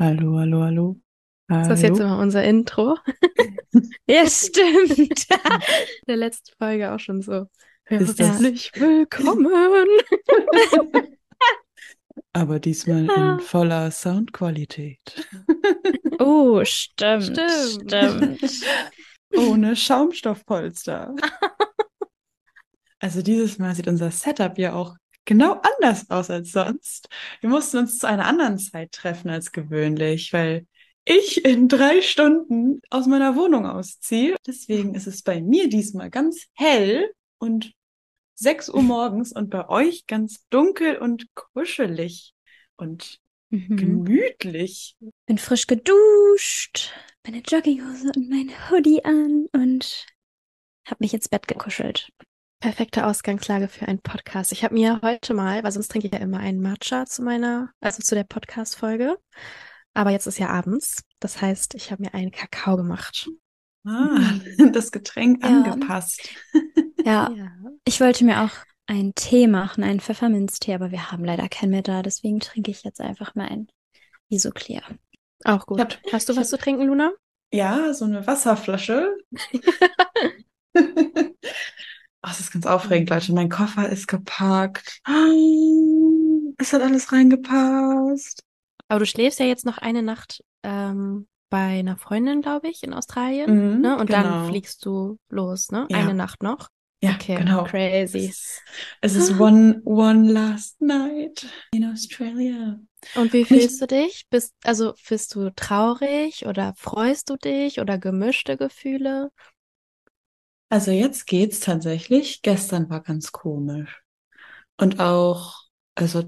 Hallo, hallo, hallo. Ist das jetzt immer unser Intro? ja, stimmt. In der letzten Folge auch schon so. Herzlich willkommen. Aber diesmal in voller Soundqualität. Oh, stimmt. Stimmt. stimmt. Ohne Schaumstoffpolster. Also dieses Mal sieht unser Setup ja auch genau anders aus als sonst. Wir mussten uns zu einer anderen Zeit treffen als gewöhnlich, weil ich in drei Stunden aus meiner Wohnung ausziehe. Deswegen ist es bei mir diesmal ganz hell und 6 Uhr morgens und bei euch ganz dunkel und kuschelig und mhm. gemütlich. Bin frisch geduscht, meine Jogginghose und mein Hoodie an und habe mich ins Bett gekuschelt. Perfekte Ausgangslage für einen Podcast. Ich habe mir heute mal, weil sonst trinke ich ja immer einen Matcha zu meiner, also zu der Podcast-Folge. Aber jetzt ist ja abends. Das heißt, ich habe mir einen Kakao gemacht. Ah, das Getränk ja. angepasst. Ja. ja. Ich wollte mir auch einen Tee machen, einen Pfefferminztee, aber wir haben leider keinen mehr da. Deswegen trinke ich jetzt einfach mal einen Isoclear. Auch gut. Hab, Hast du was zu trinken, Luna? Ja, so eine Wasserflasche. Ach, das ist ganz aufregend, Leute. Mein Koffer ist gepackt. Es hat alles reingepasst. Aber du schläfst ja jetzt noch eine Nacht ähm, bei einer Freundin, glaube ich, in Australien. Mhm, ne? Und genau. dann fliegst du los, ne? Ja. Eine Nacht noch. Ja, okay, genau. Crazy. Es, ist one, one last night in Australia. Und wie fühlst du dich? Bist, also bist du traurig oder freust du dich oder gemischte Gefühle? Also jetzt geht's tatsächlich. Gestern war ganz komisch. Und auch, also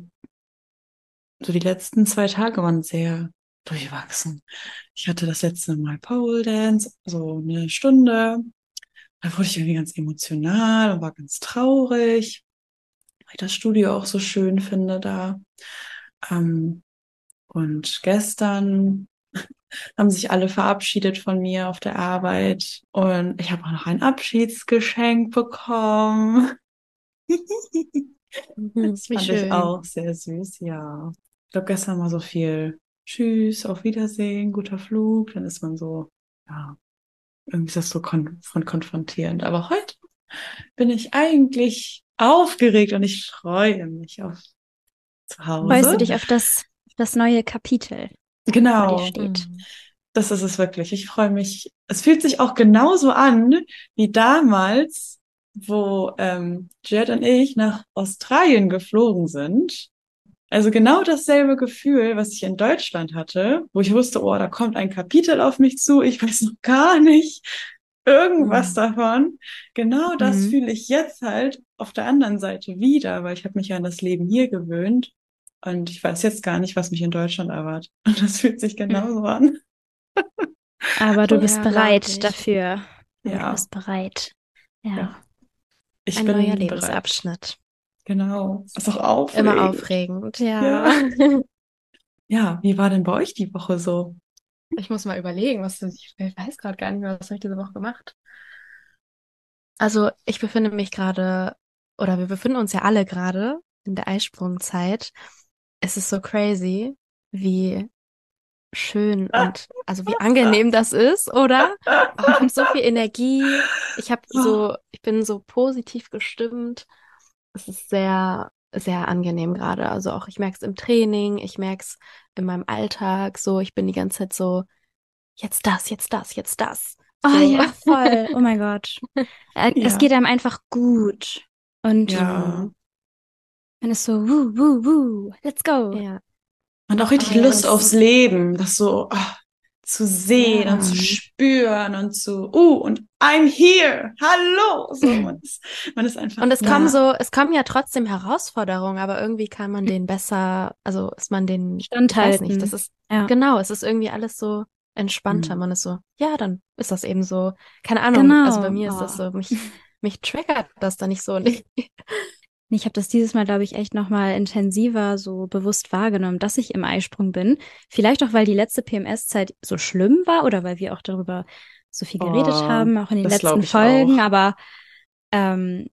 so die letzten zwei Tage waren sehr durchwachsen. Ich hatte das letzte Mal Pole Dance, so eine Stunde. Da wurde ich irgendwie ganz emotional und war ganz traurig, weil ich das Studio auch so schön finde da. Ähm, und gestern haben sich alle verabschiedet von mir auf der Arbeit und ich habe auch noch ein Abschiedsgeschenk bekommen. Mhm, das fand schön. ich auch sehr süß, ja. Ich glaube, gestern war so viel Tschüss, auf Wiedersehen, guter Flug. Dann ist man so, ja, irgendwie ist das so kon von konfrontierend. Aber heute bin ich eigentlich aufgeregt und ich freue mich auf zu Hause. Freust du dich auf das, das neue Kapitel? Genau. Steht. Mhm. Das ist es wirklich. Ich freue mich. Es fühlt sich auch genauso an wie damals, wo ähm, Jed und ich nach Australien geflogen sind. Also genau dasselbe Gefühl, was ich in Deutschland hatte, wo ich wusste, oh, da kommt ein Kapitel auf mich zu, ich weiß noch gar nicht irgendwas mhm. davon. Genau das mhm. fühle ich jetzt halt auf der anderen Seite wieder, weil ich habe mich ja an das Leben hier gewöhnt und ich weiß jetzt gar nicht, was mich in Deutschland erwartet. Und das fühlt sich genauso an. Aber du bist ja, bereit dafür. Ja. Du bist bereit. Ja. ja. Ich Ein neuer Lebensabschnitt. Genau. Ist auch aufregend. Immer aufregend, ja. ja. Ja, wie war denn bei euch die Woche so? Ich muss mal überlegen, was ich weiß gerade gar nicht mehr, was habe ich diese Woche gemacht. Also, ich befinde mich gerade, oder wir befinden uns ja alle gerade in der Eisprungzeit es ist so crazy, wie schön und also wie angenehm das ist, oder? Oh, ich habe so viel Energie. Ich habe so, ich bin so positiv gestimmt. Es ist sehr, sehr angenehm gerade. Also auch ich merke es im Training, ich merke es in meinem Alltag. So, ich bin die ganze Zeit so, jetzt das, jetzt das, jetzt das. Oh so. ja, voll. Oh mein Gott. Es ja. geht einem einfach gut. Und ja. Man ist so, wuh, wuh, wuh, let's go. Ja. Man hat auch richtig oh, Lust aufs Leben, das so oh, zu sehen ja. und zu spüren und zu, uh, und I'm here, hallo. So, man, ist, man ist einfach. Und es kommen so, es kommen ja trotzdem Herausforderungen, aber irgendwie kann man den besser, also ist man den standhalten. Nicht. Das ist ja. genau, es ist irgendwie alles so entspannter. Mhm. Man ist so, ja, dann ist das eben so. Keine Ahnung. Genau. Also bei mir oh. ist das so, mich, mich triggert das da nicht so. Und ich, ich habe das dieses Mal, glaube ich, echt nochmal intensiver so bewusst wahrgenommen, dass ich im Eisprung bin. Vielleicht auch, weil die letzte PMS-Zeit so schlimm war oder weil wir auch darüber so viel geredet oh, haben, auch in den letzten Folgen. Auch. Aber ähm,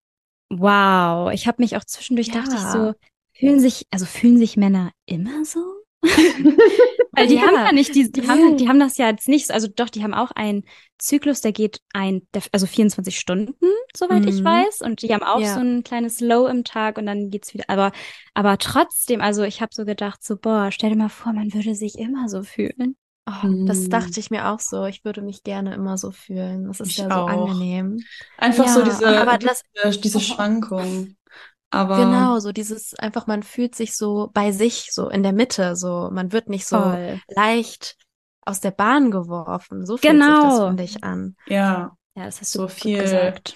wow, ich habe mich auch zwischendurch, ja. dachte ich so, fühlen sich, also fühlen sich Männer immer so? Weil die Ja. haben ja nicht, die, die haben, die haben das ja jetzt nicht, also doch, die haben auch einen Zyklus, der geht ein, also 24 Stunden, soweit ich Mhm. weiß. Und die haben auch Ja. so ein kleines Low im Tag und dann geht's wieder. Aber, aber trotzdem, also ich habe so gedacht, so, boah, stell dir mal vor, man würde sich immer so fühlen. Oh, das Hm. dachte ich mir auch so. Ich würde mich gerne immer so fühlen. Das ist Ich ja so auch. angenehm. Einfach so Ja, diese, aber das- diese, diese Schwankung. Aber Genau, so dieses einfach, man fühlt sich so bei sich, so in der Mitte, so man wird nicht so Voll. leicht aus der Bahn geworfen. So fühlt sich Genau. das, finde ich, an. ja, Ja, das hast So du gut viel- gesagt.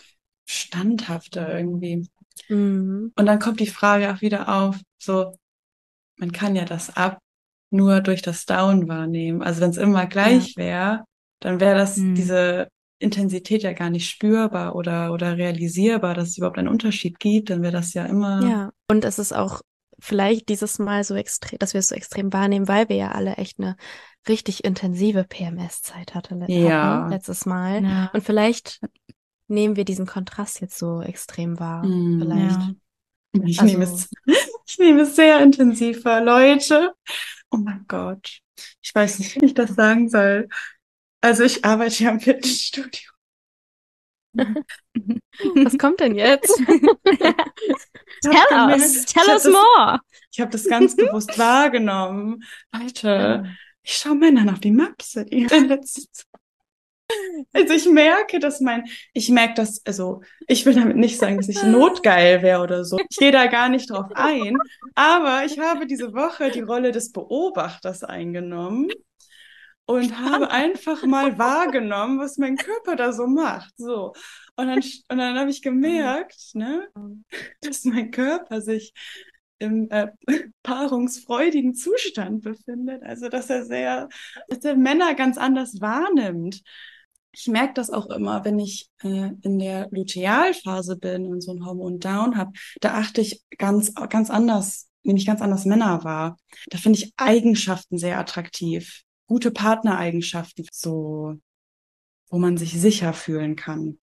standhafter irgendwie. Mhm. Und dann kommt die Frage auch wieder auf, so, man kann ja das Up nur durch das Down wahrnehmen. Also wenn es immer gleich wäre, dann wäre das Hm. diese Intensität ja gar nicht spürbar oder, oder realisierbar, dass es überhaupt einen Unterschied gibt, dann wäre das ja immer, Ja. Und es ist auch vielleicht dieses Mal so extrem, dass wir es so extrem wahrnehmen, weil wir ja alle echt eine richtig intensive PMS-Zeit hatte, Ja. hatten letztes Mal. Ja. Und vielleicht nehmen wir diesen Kontrast jetzt so extrem wahr. Hm, vielleicht. Ja. ich Also- nehme es, ich nehme es sehr intensiv wahr, Leute. Oh mein Gott. Ich weiß nicht, wie ich das sagen soll. Also ich arbeite ja im Fitnessstudio. Was kommt denn jetzt? Tell us, tell us more. Ich habe das ganz bewusst wahrgenommen. Leute, ich schaue Männern auf die Maps in letzter Zeit. Also ich merke, dass mein, ich merke das, also ich will damit nicht sagen, dass ich notgeil wäre oder so. Ich gehe da gar nicht drauf ein. Aber ich habe diese Woche die Rolle des Beobachters eingenommen und habe einfach mal wahrgenommen, was mein Körper da so macht. So. Und dann, und dann habe ich gemerkt, ne, dass mein Körper sich im äh, paarungsfreudigen Zustand befindet. Also, dass er sehr, dass er Männer ganz anders wahrnimmt. Ich merke das auch immer, wenn ich äh, in der Lutealphase bin und so ein Hormon Down habe. Da achte ich ganz, ganz anders, nehme ich ganz anders Männer wahr. Da finde ich Eigenschaften sehr attraktiv. Gute Partnereigenschaften, so, wo man sich sicher fühlen kann.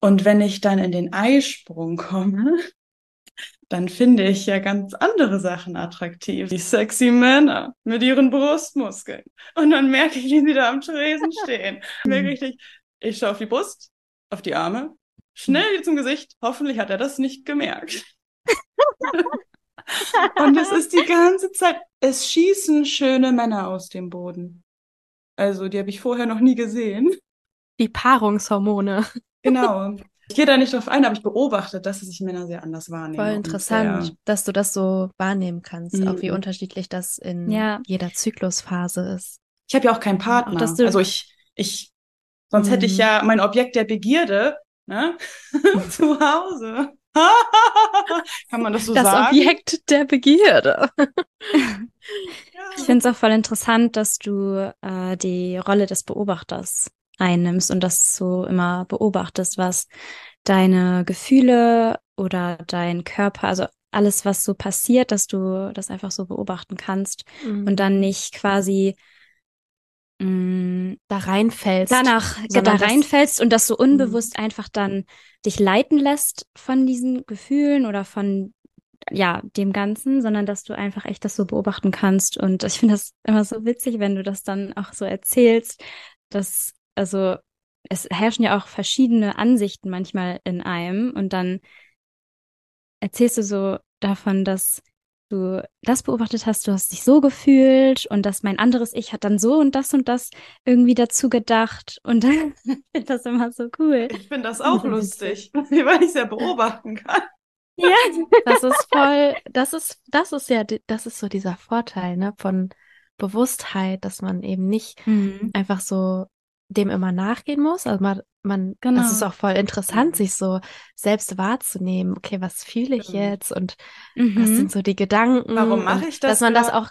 Und wenn ich dann in den Eisprung komme, dann finde ich ja ganz andere Sachen attraktiv. Die sexy Männer mit ihren Brustmuskeln. Und dann merke ich, wie sie da am Tresen stehen. Und merke richtig, ich schaue auf die Brust, auf die Arme, schnell wieder zum Gesicht. Hoffentlich hat er das nicht gemerkt. Und es ist die ganze Zeit, es schießen schöne Männer aus dem Boden. Also, die habe ich vorher noch nie gesehen. Die Paarungshormone. Genau. Ich gehe da nicht drauf ein, aber ich beobachte, dass sich Männer sehr anders wahrnehmen. Voll interessant, sehr- dass du das so wahrnehmen kannst, auch wie Mhm. unterschiedlich das in Ja. jeder Zyklusphase ist. Ich habe ja auch keinen Partner. Auch, dass du- also ich, ich, sonst hätte ich Mhm. ja mein Objekt der Begierde, ne? zu Hause. Kann man das so das sagen? Objekt der Begierde. Ich finde es auch voll interessant, dass du äh, die Rolle des Beobachters einnimmst und dass du immer beobachtest, was deine Gefühle oder dein Körper, also alles, was so passiert, dass du das einfach so beobachten kannst Mhm. und dann nicht quasi mh, da reinfällst. danach sondern da das- reinfällst und dass du unbewusst einfach dann dich leiten lässt von diesen Gefühlen oder von ja, dem Ganzen, sondern dass du einfach echt das so beobachten kannst. Und ich finde das immer so witzig, wenn du das dann auch so erzählst, dass, also, es herrschen ja auch verschiedene Ansichten manchmal in einem und dann erzählst du so davon, dass du das beobachtet hast, du hast dich so gefühlt und dass mein anderes Ich hat dann so und das und das irgendwie dazu gedacht und dann finde ich das immer so cool. Ich finde das auch lustig, weil ich es ja beobachten kann. Ja, Das ist voll, das ist, das ist ja, das ist so dieser Vorteil, ne, von Bewusstheit, dass man eben nicht mhm. einfach so dem immer nachgehen muss. Also man, man, Genau. das ist auch voll interessant, sich so selbst wahrzunehmen. Okay, was fühle ich jetzt und was Mhm. sind so die Gedanken? Warum mache ich das? Dass man das auch,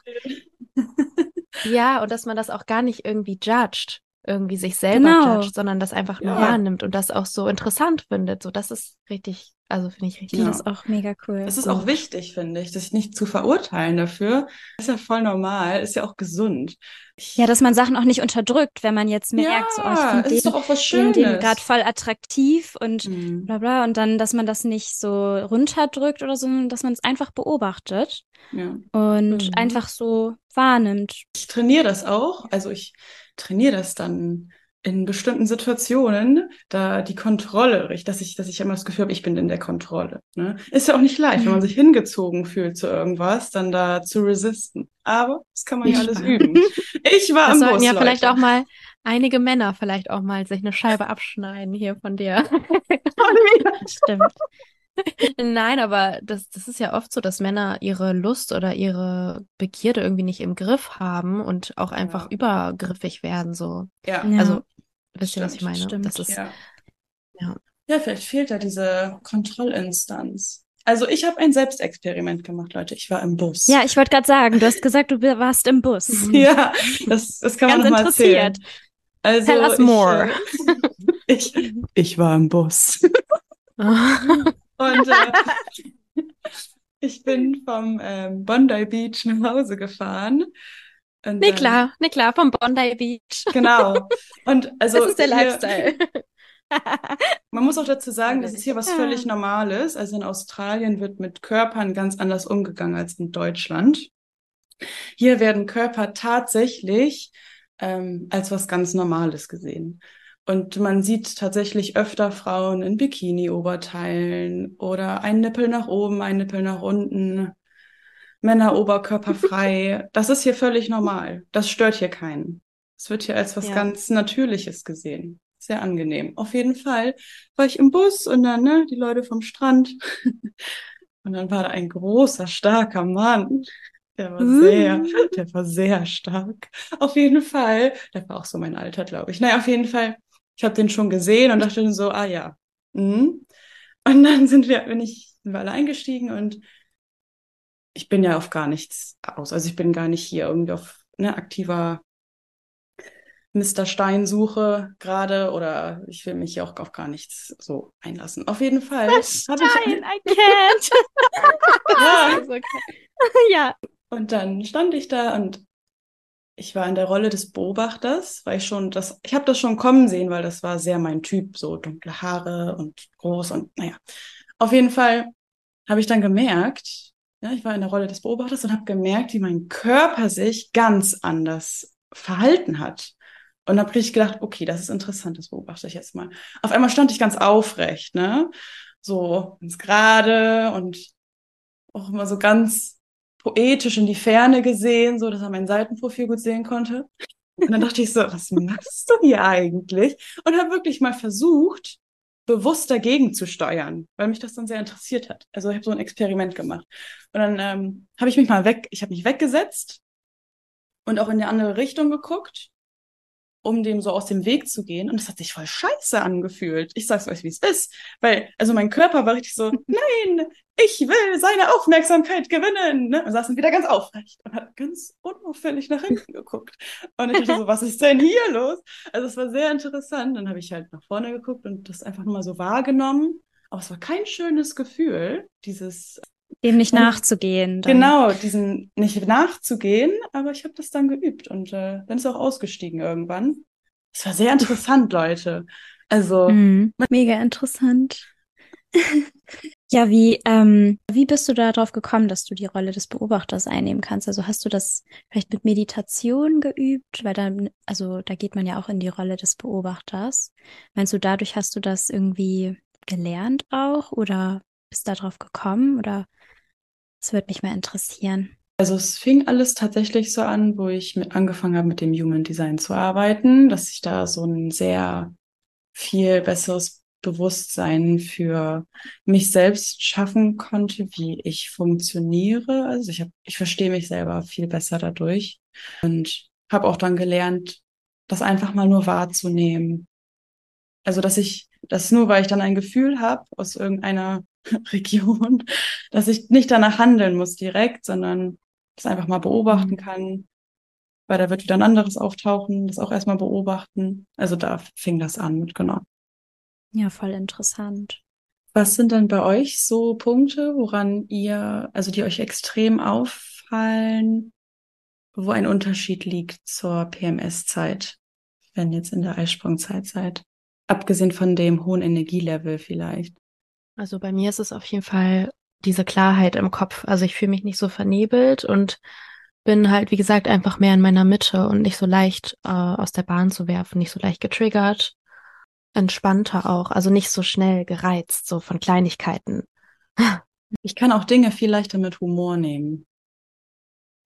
ja, und dass man das auch gar nicht irgendwie judged, irgendwie sich selber Genau. judged, sondern das einfach nur Ja. wahrnimmt und das auch so interessant findet. So, das ist richtig Also finde ich richtig. Ich Ja. das auch mega cool. Das ist auch wichtig, finde ich, sich nicht zu verurteilen dafür. Ist ja voll normal, ist ja auch gesund. Ich, Ja, dass man Sachen auch nicht unterdrückt, wenn man jetzt merkt, so, oh, ich ja, finde es ist den, doch auch was den, Schönes. den gerade voll attraktiv und Mhm. bla bla. Und dann, dass man das nicht so runterdrückt oder so, sondern dass man es einfach beobachtet Ja. und Mhm. einfach so wahrnimmt. Ich trainiere das auch. Also ich trainiere das dann in bestimmten Situationen, da die Kontrolle, dass ich, dass ich immer das Gefühl habe, ich bin in der Kontrolle. Ne? Ist ja auch nicht leicht, wenn man sich hingezogen fühlt zu irgendwas, dann da zu resisten. Aber das kann man ja Ich alles war- üben. Ich war Das im sollten Bus, ja vielleicht Leute. auch mal einige Männer vielleicht auch mal sich eine Scheibe abschneiden hier von dir. Stimmt. Nein, aber das, das ist ja oft so, dass Männer ihre Lust oder ihre Begierde irgendwie nicht im Griff haben und auch einfach Ja. übergriffig werden, so. Ja, Ja. Also, wisst ihr, was ich meine? stimmt. Das ist, ja. ja. Ja, vielleicht fehlt da diese Kontrollinstanz. Also ich habe ein Selbstexperiment gemacht, Leute. Ich war im Bus. Ja, ich wollte gerade sagen, du hast gesagt, du warst im Bus. Ja, das, das kann man Ganz noch mal erzählen. interessiert. Also Tell us ich, more. äh, ich, ich war im Bus. Und äh, ich bin vom ähm, Bondi Beach nach Hause gefahren. Und nee, dann- klar, nee, klar, vom Bondi Beach. Genau. Und also das ist der hier- Lifestyle. Man muss auch dazu sagen, das ist hier was völlig Normales. Also in Australien wird mit Körpern ganz anders umgegangen als in Deutschland. Hier werden Körper tatsächlich ähm, als was ganz Normales gesehen. Und man sieht tatsächlich öfter Frauen in Bikini-Oberteilen oder ein Nippel nach oben, ein Nippel nach unten, Männer oberkörperfrei. Das ist hier völlig normal. Das stört hier keinen. Es wird hier als was Ja. ganz Natürliches gesehen. Sehr angenehm. Auf jeden Fall war ich im Bus und dann, ne, die Leute vom Strand. Und dann war da ein großer, starker Mann. Der war sehr, der war sehr stark. Auf jeden Fall. Der war auch so mein Alter, glaube ich. Naja, auf jeden Fall. Ich habe den schon gesehen und dachte so, ah ja. Mhm. Und dann sind wir, bin ich, sind wir alle eingestiegen und ich bin ja auf gar nichts aus. Also ich bin gar nicht hier irgendwie auf ne, aktiver Mr. Stein-Suche gerade oder ich will mich hier auch auf gar nichts so einlassen. Auf jeden Fall habe ich Nein, I can't. ja, okay. ja. und dann stand ich da und ich war in der Rolle des Beobachters, weil ich schon das, ich habe das schon kommen sehen, weil das war sehr mein Typ, so dunkle Haare und groß und naja. Auf jeden Fall habe ich dann gemerkt, ja, ich war in der Rolle des Beobachters und habe gemerkt, wie mein Körper sich ganz anders verhalten hat. Und habe richtig gedacht, okay, das ist interessant, das beobachte ich jetzt mal. Auf einmal stand ich ganz aufrecht, ne? So ganz gerade und auch immer so ganz poetisch in die Ferne gesehen, so dass er mein Seitenprofil gut sehen konnte. Und dann dachte ich so, was machst du hier eigentlich? Und habe wirklich mal versucht, bewusst dagegen zu steuern, weil mich das dann sehr interessiert hat. Also ich habe so ein Experiment gemacht. Und dann ähm, habe ich mich mal weg, ich habe mich weggesetzt und auch in eine andere Richtung geguckt, um dem so aus dem Weg zu gehen. Und es hat sich voll scheiße angefühlt. Ich sag's euch, wie es ist. Weil, also mein Körper war richtig so, nein, ich will seine Aufmerksamkeit gewinnen. Ne? Und saß dann wieder ganz aufrecht und hat ganz unauffällig nach hinten geguckt. Und ich dachte so, was ist denn hier los? Also es war sehr interessant. Dann habe ich halt nach vorne geguckt und das einfach nur mal so wahrgenommen. Aber es war kein schönes Gefühl, dieses Dem nicht Und- nachzugehen. Dann. Genau, diesen nicht nachzugehen, aber ich habe das dann geübt und äh, dann ist auch ausgestiegen irgendwann. Es war sehr interessant, Leute. Also, Mhm. Mega interessant. ja, wie, ähm, wie bist du darauf gekommen, dass du die Rolle des Beobachters einnehmen kannst? Also hast du das vielleicht mit Meditation geübt? Weil dann, also da geht man ja auch in die Rolle des Beobachters. Meinst du, dadurch hast du das irgendwie gelernt auch oder bist da drauf gekommen? Oder das würde mich mal interessieren. also es fing alles tatsächlich so an, wo ich angefangen habe, mit dem Human Design zu arbeiten, dass ich da so ein sehr viel besseres Bewusstsein für mich selbst schaffen konnte, wie ich funktioniere. Also ich habe, ich verstehe mich selber viel besser dadurch und habe auch dann gelernt, das einfach mal nur wahrzunehmen. Also dass ich, das nur, weil ich dann ein Gefühl habe aus irgendeiner Region, dass ich nicht danach handeln muss direkt, sondern das einfach mal beobachten kann, weil da wird wieder ein anderes auftauchen, das auch erstmal beobachten. Also da fing das an mit, genau. Ja, voll interessant. Was sind dann bei euch so Punkte, woran ihr, also die euch extrem auffallen, wo ein Unterschied liegt zur PMS-Zeit, wenn jetzt in der Eisprungzeit seid? Abgesehen von dem hohen Energielevel vielleicht. Also bei mir ist es auf jeden Fall diese Klarheit im Kopf. Also ich fühle mich nicht so vernebelt und bin halt, wie gesagt, einfach mehr in meiner Mitte und nicht so leicht äh, aus der Bahn zu werfen, nicht so leicht getriggert, entspannter auch, also nicht so schnell gereizt, so von Kleinigkeiten. Ich kann auch Dinge viel leichter mit Humor nehmen.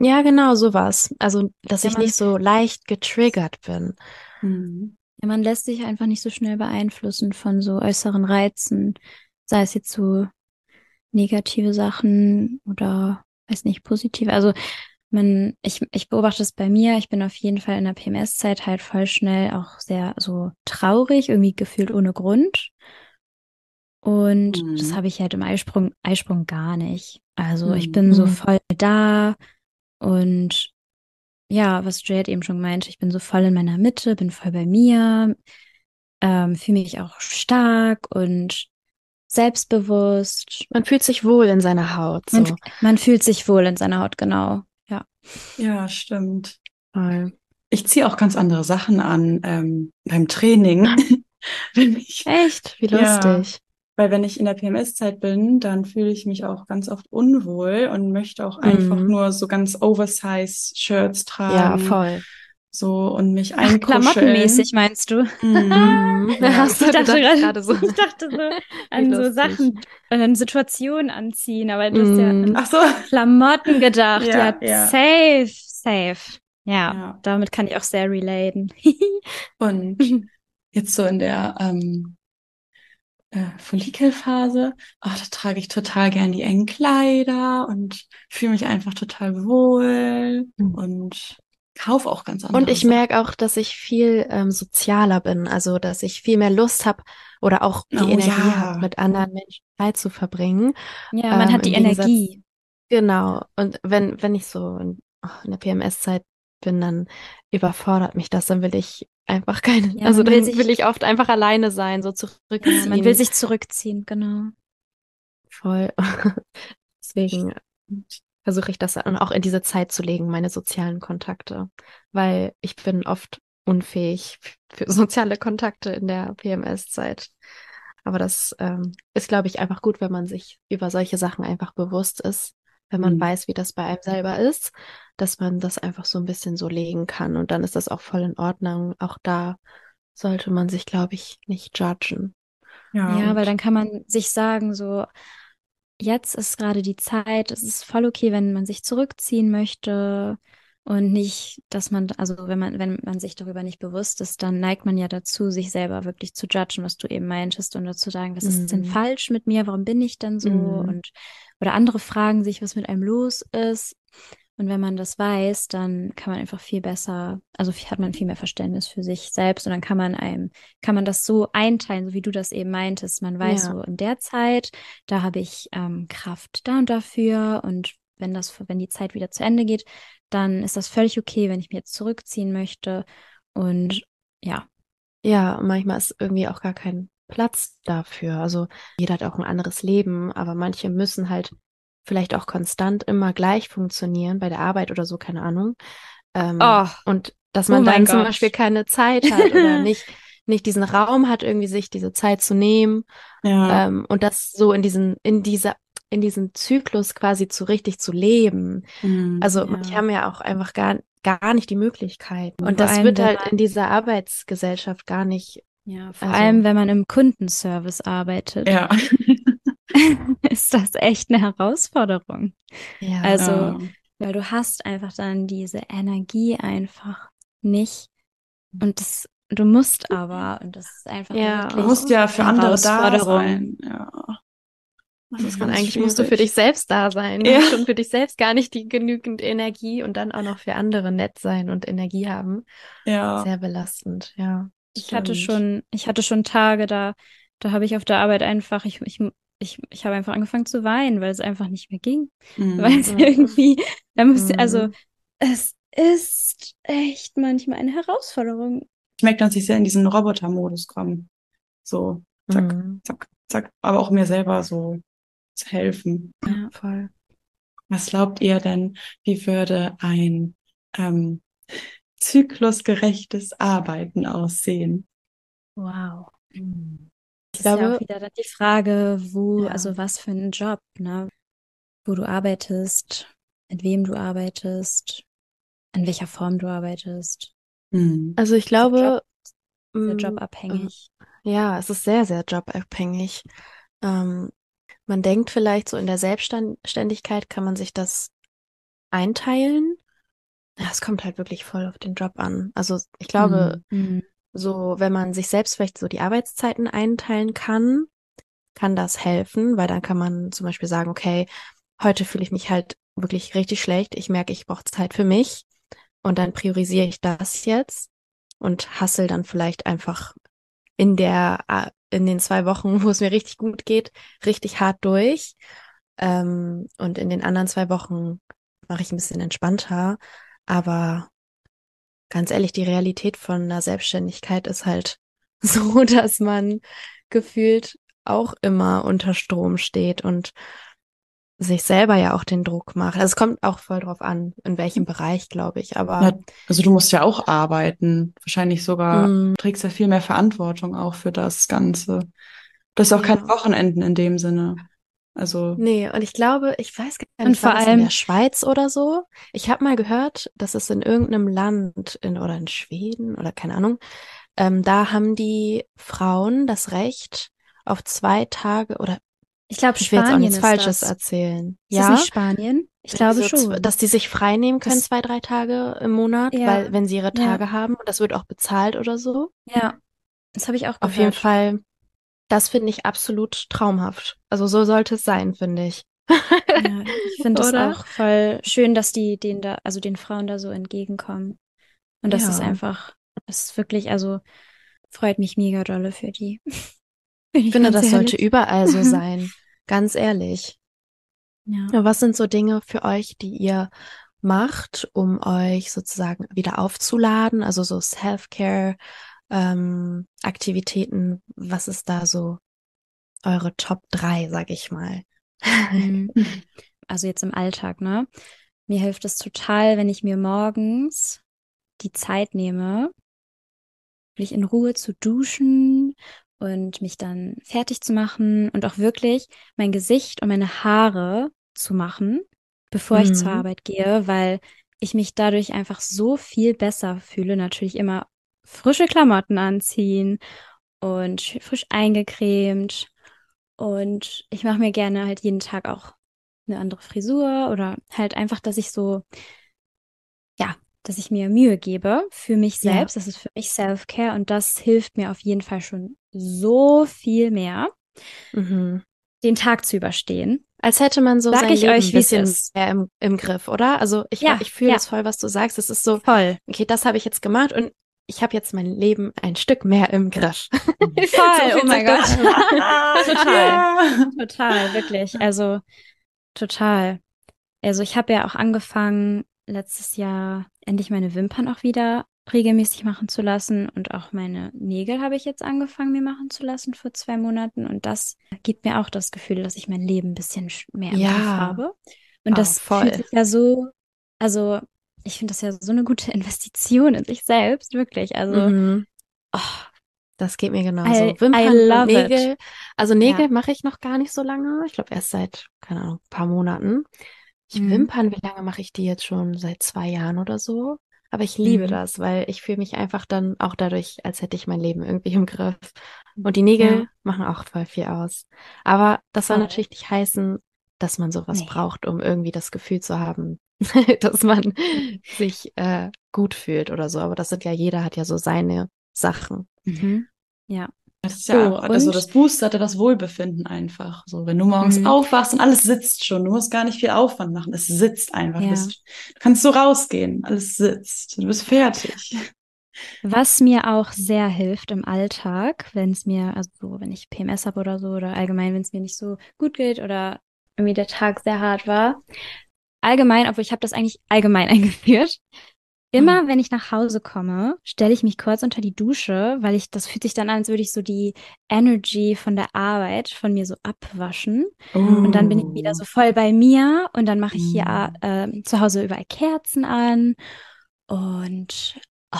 Ja, genau, sowas. Also, dass Ja, ich nicht so leicht getriggert bin. Mhm. Ja, man lässt sich einfach nicht so schnell beeinflussen von so äußeren Reizen, sei es jetzt so negative Sachen oder weiß nicht, positive. Also man, ich, ich beobachte es bei mir, ich bin auf jeden Fall in der PMS-Zeit halt voll schnell auch sehr so traurig, irgendwie gefühlt ohne Grund. Und Mhm. das habe ich halt im Eisprung, Eisprung gar nicht. Also ich bin Mhm. so voll da und ja, was Jade eben schon meinte, ich bin so voll in meiner Mitte, bin voll bei mir, ähm, fühle mich auch stark und selbstbewusst. Man fühlt sich wohl in seiner Haut. Man, So. man fühlt sich wohl in seiner Haut, genau. Ja. Ja, stimmt. Ich ziehe auch ganz andere Sachen an ähm, beim Training. wenn ich, Echt? Wie Ja. lustig. weil wenn ich in der PMS-Zeit bin, dann fühle ich mich auch ganz oft unwohl und möchte auch einfach Mhm. nur so ganz oversize Shirts Ja, tragen. voll. So und mich Ach, einkuscheln. klamottenmäßig meinst du? Mhm. Mhm. Ja. Hast du Ich dachte gerade so. ich dachte so an so. Sachen, an Situationen anziehen, aber du hast ja Mhm. an Ach so. Klamotten gedacht. Ja, Ja, ja. safe, safe. Ja, Ja. damit kann ich auch sehr relaten. Und jetzt so in der ähm, äh, Follikelphase, oh, da trage ich total gern die engen Kleider und fühle mich einfach total wohl Mhm. und kaufe auch ganz andere Und ich merke auch, dass ich viel ähm, sozialer bin, also dass ich viel mehr Lust habe oder auch die Oh, Energie ja. habe, mit anderen Menschen Zeit zu verbringen. Ja, man Ähm, hat die Energie. Genau. Und wenn, wenn ich so in, oh, in der PMS-Zeit bin, dann überfordert mich das, dann will ich einfach keine, Ja, also will dann sich- will ich oft einfach alleine sein, so Ja, zurückziehen. man will sich zurückziehen, genau. voll. Deswegen versuche ich das dann auch in diese Zeit zu legen, meine sozialen Kontakte, weil ich bin oft unfähig für soziale Kontakte in der PMS-Zeit. Aber das ähm, ist, glaube ich, einfach gut, wenn man sich über solche Sachen einfach bewusst ist, wenn man Mhm. weiß, wie das bei einem selber ist, dass man das einfach so ein bisschen so legen kann und dann ist das auch voll in Ordnung. Auch da sollte man sich, glaube ich, nicht judgen. Ja, Ja, weil dann kann man sich sagen, so, jetzt ist gerade die Zeit, es ist voll okay, wenn man sich zurückziehen möchte und nicht, dass man, also wenn man, wenn man sich darüber nicht bewusst ist, dann neigt man ja dazu, sich selber wirklich zu judgen, was du eben meintest und dazu sagen, was ist denn Mhm. falsch mit mir, warum bin ich denn so Mhm. und oder andere fragen sich, was mit einem los ist. Und wenn man das weiß, dann kann man einfach viel besser, also hat man viel mehr Verständnis für sich selbst und dann kann man einem, kann man das so einteilen, so wie du das eben meintest. Man weiß Ja. so, in der Zeit, da habe ich ähm, Kraft da und dafür und wenn das, wenn die Zeit wieder zu Ende geht, dann ist das völlig okay, wenn ich mich jetzt zurückziehen möchte. Und ja, Ja, manchmal ist irgendwie auch gar kein Platz dafür. Also jeder hat auch ein anderes Leben, aber manche müssen halt vielleicht auch konstant immer gleich funktionieren bei der Arbeit oder so, keine Ahnung. Ähm, Oh. und dass Oh man mein dann zum Gott. Beispiel keine Zeit hat oder nicht, nicht diesen Raum hat, irgendwie sich diese Zeit zu nehmen. ja, Ähm, und das so in diesen, in dieser, in diesem Zyklus quasi zu richtig zu leben. Mhm. Also Ja. manche haben ja auch einfach gar, gar nicht die Möglichkeit. Und Und das wird halt in dieser Arbeitsgesellschaft gar nicht ja, vor Also- allem, wenn man im Kundenservice arbeitet, ja. ist das echt eine Herausforderung. Ja, Also, ja. Weil du hast einfach dann diese Energie einfach nicht. Und das, du musst aber. Und das ist einfach Ja. wirklich Du musst ja für andere da sein. Ja. Das ist und ganz eigentlich musst du für schwierig. dich selbst da sein. Du Ja. hast schon für dich selbst gar nicht die genügend Energie und dann auch noch für andere nett sein und Energie haben. Ja. Sehr belastend, ja. Ich hatte Stimmt. schon, ich hatte schon Tage, da, da habe ich auf der Arbeit einfach, ich, ich, ich, ich habe einfach angefangen zu weinen, weil es einfach nicht mehr ging. Mhm. Weil es Mhm. irgendwie, da musste, Mhm. also es ist echt manchmal eine Herausforderung. Ich merke, dass ich sehr in diesen Roboter-Modus komme. So, zack, Mhm. zack, sag, aber auch mir selber so zu helfen. Ja, voll. Was glaubt ihr denn, wie würde ein ähm, zyklusgerechtes Arbeiten aussehen? Wow. Glaube, ist ja auch wieder dann die Frage, wo, Ja. also was für einen Job, ne? Wo du arbeitest, mit wem du arbeitest, in welcher Form du arbeitest. Hm. also ich glaube, Sehr mm, jobabhängig. Ja, es ist sehr, sehr jobabhängig. Ähm, man denkt vielleicht so in der Selbstständigkeit kann man sich das einteilen. Ja, es kommt halt wirklich voll auf den Job an. Also ich glaube, Mhm. So wenn man sich selbst vielleicht so die Arbeitszeiten einteilen kann, kann das helfen, weil dann kann man zum Beispiel sagen, okay, heute fühle ich mich halt wirklich richtig schlecht. Ich merke, ich brauche Zeit für mich und dann priorisiere ich das jetzt und hassel dann vielleicht einfach in der, in den zwei Wochen, wo es mir richtig gut geht, richtig hart durch. Ähm, und in den anderen zwei Wochen mache ich ein bisschen entspannter. Aber ganz ehrlich, die Realität von einer Selbstständigkeit ist halt so, dass man gefühlt auch immer unter Strom steht und sich selber ja auch den Druck macht. Also es kommt auch voll drauf an, in welchem Bereich, glaube ich. Aber also du musst ja auch arbeiten. Wahrscheinlich sogar, Mm. du trägst ja viel mehr Verantwortung auch für das Ganze. Du hast auch keine Ja. Wochenenden in dem Sinne. Also, Nee, und ich glaube, ich weiß gar nicht, vor das in allem- der Schweiz oder so? Ich habe mal gehört, dass es in irgendeinem Land in, oder in Schweden oder keine Ahnung, ähm, da haben die Frauen das Recht auf zwei Tage oder Ich glaube, ich will jetzt auch nichts ist Falsches das. erzählen. Ist ja, das nicht Spanien? Ich glaube so, schon. dass die sich frei nehmen können, Das- zwei, drei Tage im Monat, Ja, weil wenn sie ihre ja. Tage haben, und das wird auch bezahlt oder so. Ja, das habe ich auch Auf jeden gehört. Fall, das finde ich absolut traumhaft. Also so sollte es sein, finde ich. Ja, ich finde es auch voll schön, dass die den da, also den Frauen da so entgegenkommen. Und das ist Ja. einfach, das ist wirklich, also freut mich mega dolle für die. Ich finde, das sollte überall so sein. Ganz ehrlich. Ja. Ja, Was sind so Dinge für euch, die ihr macht, um euch sozusagen wieder aufzuladen? Also so Self-Care, ähm, Aktivitäten. Was ist da so eure Top 3, sag ich mal? Mhm. Also jetzt im Alltag, ne? Mir hilft es total, wenn ich mir morgens die Zeit nehme, wirklich in Ruhe zu duschen und mich dann fertig zu machen und auch wirklich mein Gesicht und meine Haare zu machen, bevor ich zur Mhm. Arbeit gehe, weil ich mich dadurch einfach so viel besser fühle. Natürlich immer frische Klamotten anziehen und sch- frisch eingecremt. Und ich mache mir gerne halt jeden Tag auch eine andere Frisur oder halt einfach, dass ich so, ja, dass ich mir Mühe gebe für mich Ja. selbst. Das ist für mich Self-Care und das hilft mir auf jeden Fall schon so viel mehr, Mhm. den Tag zu überstehen. Als hätte man so Sag sein ich Leben euch, ein wie es bisschen ist. mehr im, im Griff, oder? Also ich, Ja, ich fühle ja. das voll, was du sagst. Es ist so, Voll. okay, das habe ich jetzt gemacht und ich habe jetzt mein Leben ein Stück mehr im Griff. Voll, viel oh mein Gott. Total. Total, wirklich. Also total. Also ich habe ja auch angefangen, letztes Jahr endlich meine Wimpern auch wieder regelmäßig machen zu lassen und auch meine Nägel habe ich jetzt angefangen, mir machen zu lassen vor zwei Monaten und das gibt mir auch das Gefühl, dass ich mein Leben ein bisschen sch- mehr im Ja. Griff habe. Und Ah, das voll. fühlt sich ja so, also ich finde das ja so eine gute Investition in sich selbst, wirklich. Also Mhm. Oh, das geht mir genauso. I- I Wimpern und love it. Nägel. Also Nägel Ja. mache ich noch gar nicht so lange. Ich glaube erst seit, keine Ahnung, ein paar Monaten. Ich Mhm. Wimpern, wie lange mache ich die jetzt schon? Seit zwei Jahren oder so. Aber ich liebe Mhm. das, weil ich fühle mich einfach dann auch dadurch, als hätte ich mein Leben irgendwie im Griff. Und die Nägel Ja. machen auch voll viel aus. Aber das soll natürlich nicht heißen, dass man sowas Nee. braucht, um irgendwie das Gefühl zu haben, dass man sich äh, gut fühlt oder so. Aber das sind ja, jeder hat ja so seine Sachen. Mhm. Ja. Das ist ja So, auch, also und- das boostert ja das Wohlbefinden einfach. So, wenn du morgens Mhm. aufwachst und alles sitzt schon, du musst gar nicht viel Aufwand machen. Es sitzt einfach. Ja. Du, bist, du kannst so rausgehen, alles sitzt. Du bist fertig. Was mir auch sehr hilft im Alltag, wenn es mir, also so, wenn ich PMS habe oder so, oder allgemein, wenn es mir nicht so gut geht oder irgendwie der Tag sehr hart war. Allgemein, obwohl ich habe das eigentlich allgemein eingeführt, immer, wenn ich nach Hause komme, stelle ich mich kurz unter die Dusche, weil ich, das fühlt sich dann an, als würde ich so die Energy von der Arbeit von mir so abwaschen. Und dann bin ich wieder so voll bei mir und dann mache ich hier äh, zu Hause überall Kerzen an. Und oh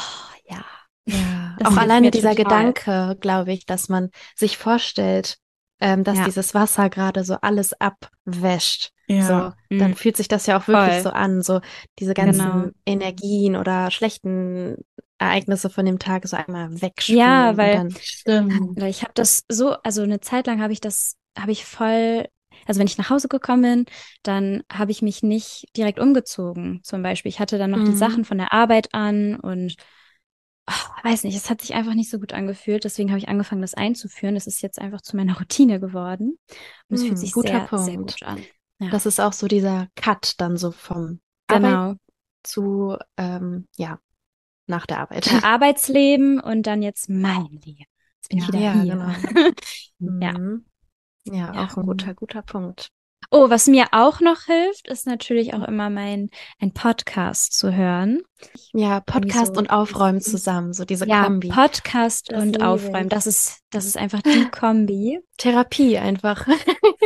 ja. Ja, Das auch alleine dieser. Gedanke, glaube ich, dass man sich vorstellt, ähm, dass Ja. dieses Wasser gerade so alles abwäscht. Ja. So, dann Mhm. fühlt sich das ja auch wirklich Voll. so an, so diese ganzen Genau. Energien oder schlechten Ereignisse von dem Tag so einmal wegspülen. Ja, weil- dann, Stimmt. Weil ich habe das so, also eine Zeit lang habe ich das, habe ich voll, also wenn ich nach Hause gekommen bin, dann habe ich mich nicht direkt umgezogen. Zum Beispiel, ich hatte dann noch die Mhm. Sachen von der Arbeit an und ach, weiß nicht, es hat sich einfach nicht so gut angefühlt. Deswegen habe ich angefangen, das einzuführen. Es ist jetzt einfach zu meiner Routine geworden und es Hm, fühlt sich guter sehr, sehr Punkt. gut an. Ja, das ist auch so dieser Cut dann so vom Arbeit genau. zu, ähm, ja, nach der Arbeit. Ja, Arbeitsleben und dann jetzt mein Leben. Jetzt bin ich Ja. wieder Ja, hier. genau. Ja. Mhm. Ja, Ja. auch ein guter, guter Punkt. Oh, was mir auch noch hilft, ist natürlich auch immer mein ein Podcast zu hören. Ja, Podcast so- und Aufräumen zusammen, so diese Ja, Kombi. Podcast Das und Aufräumen, ich. das ist das ist einfach die Kombi. Therapie einfach.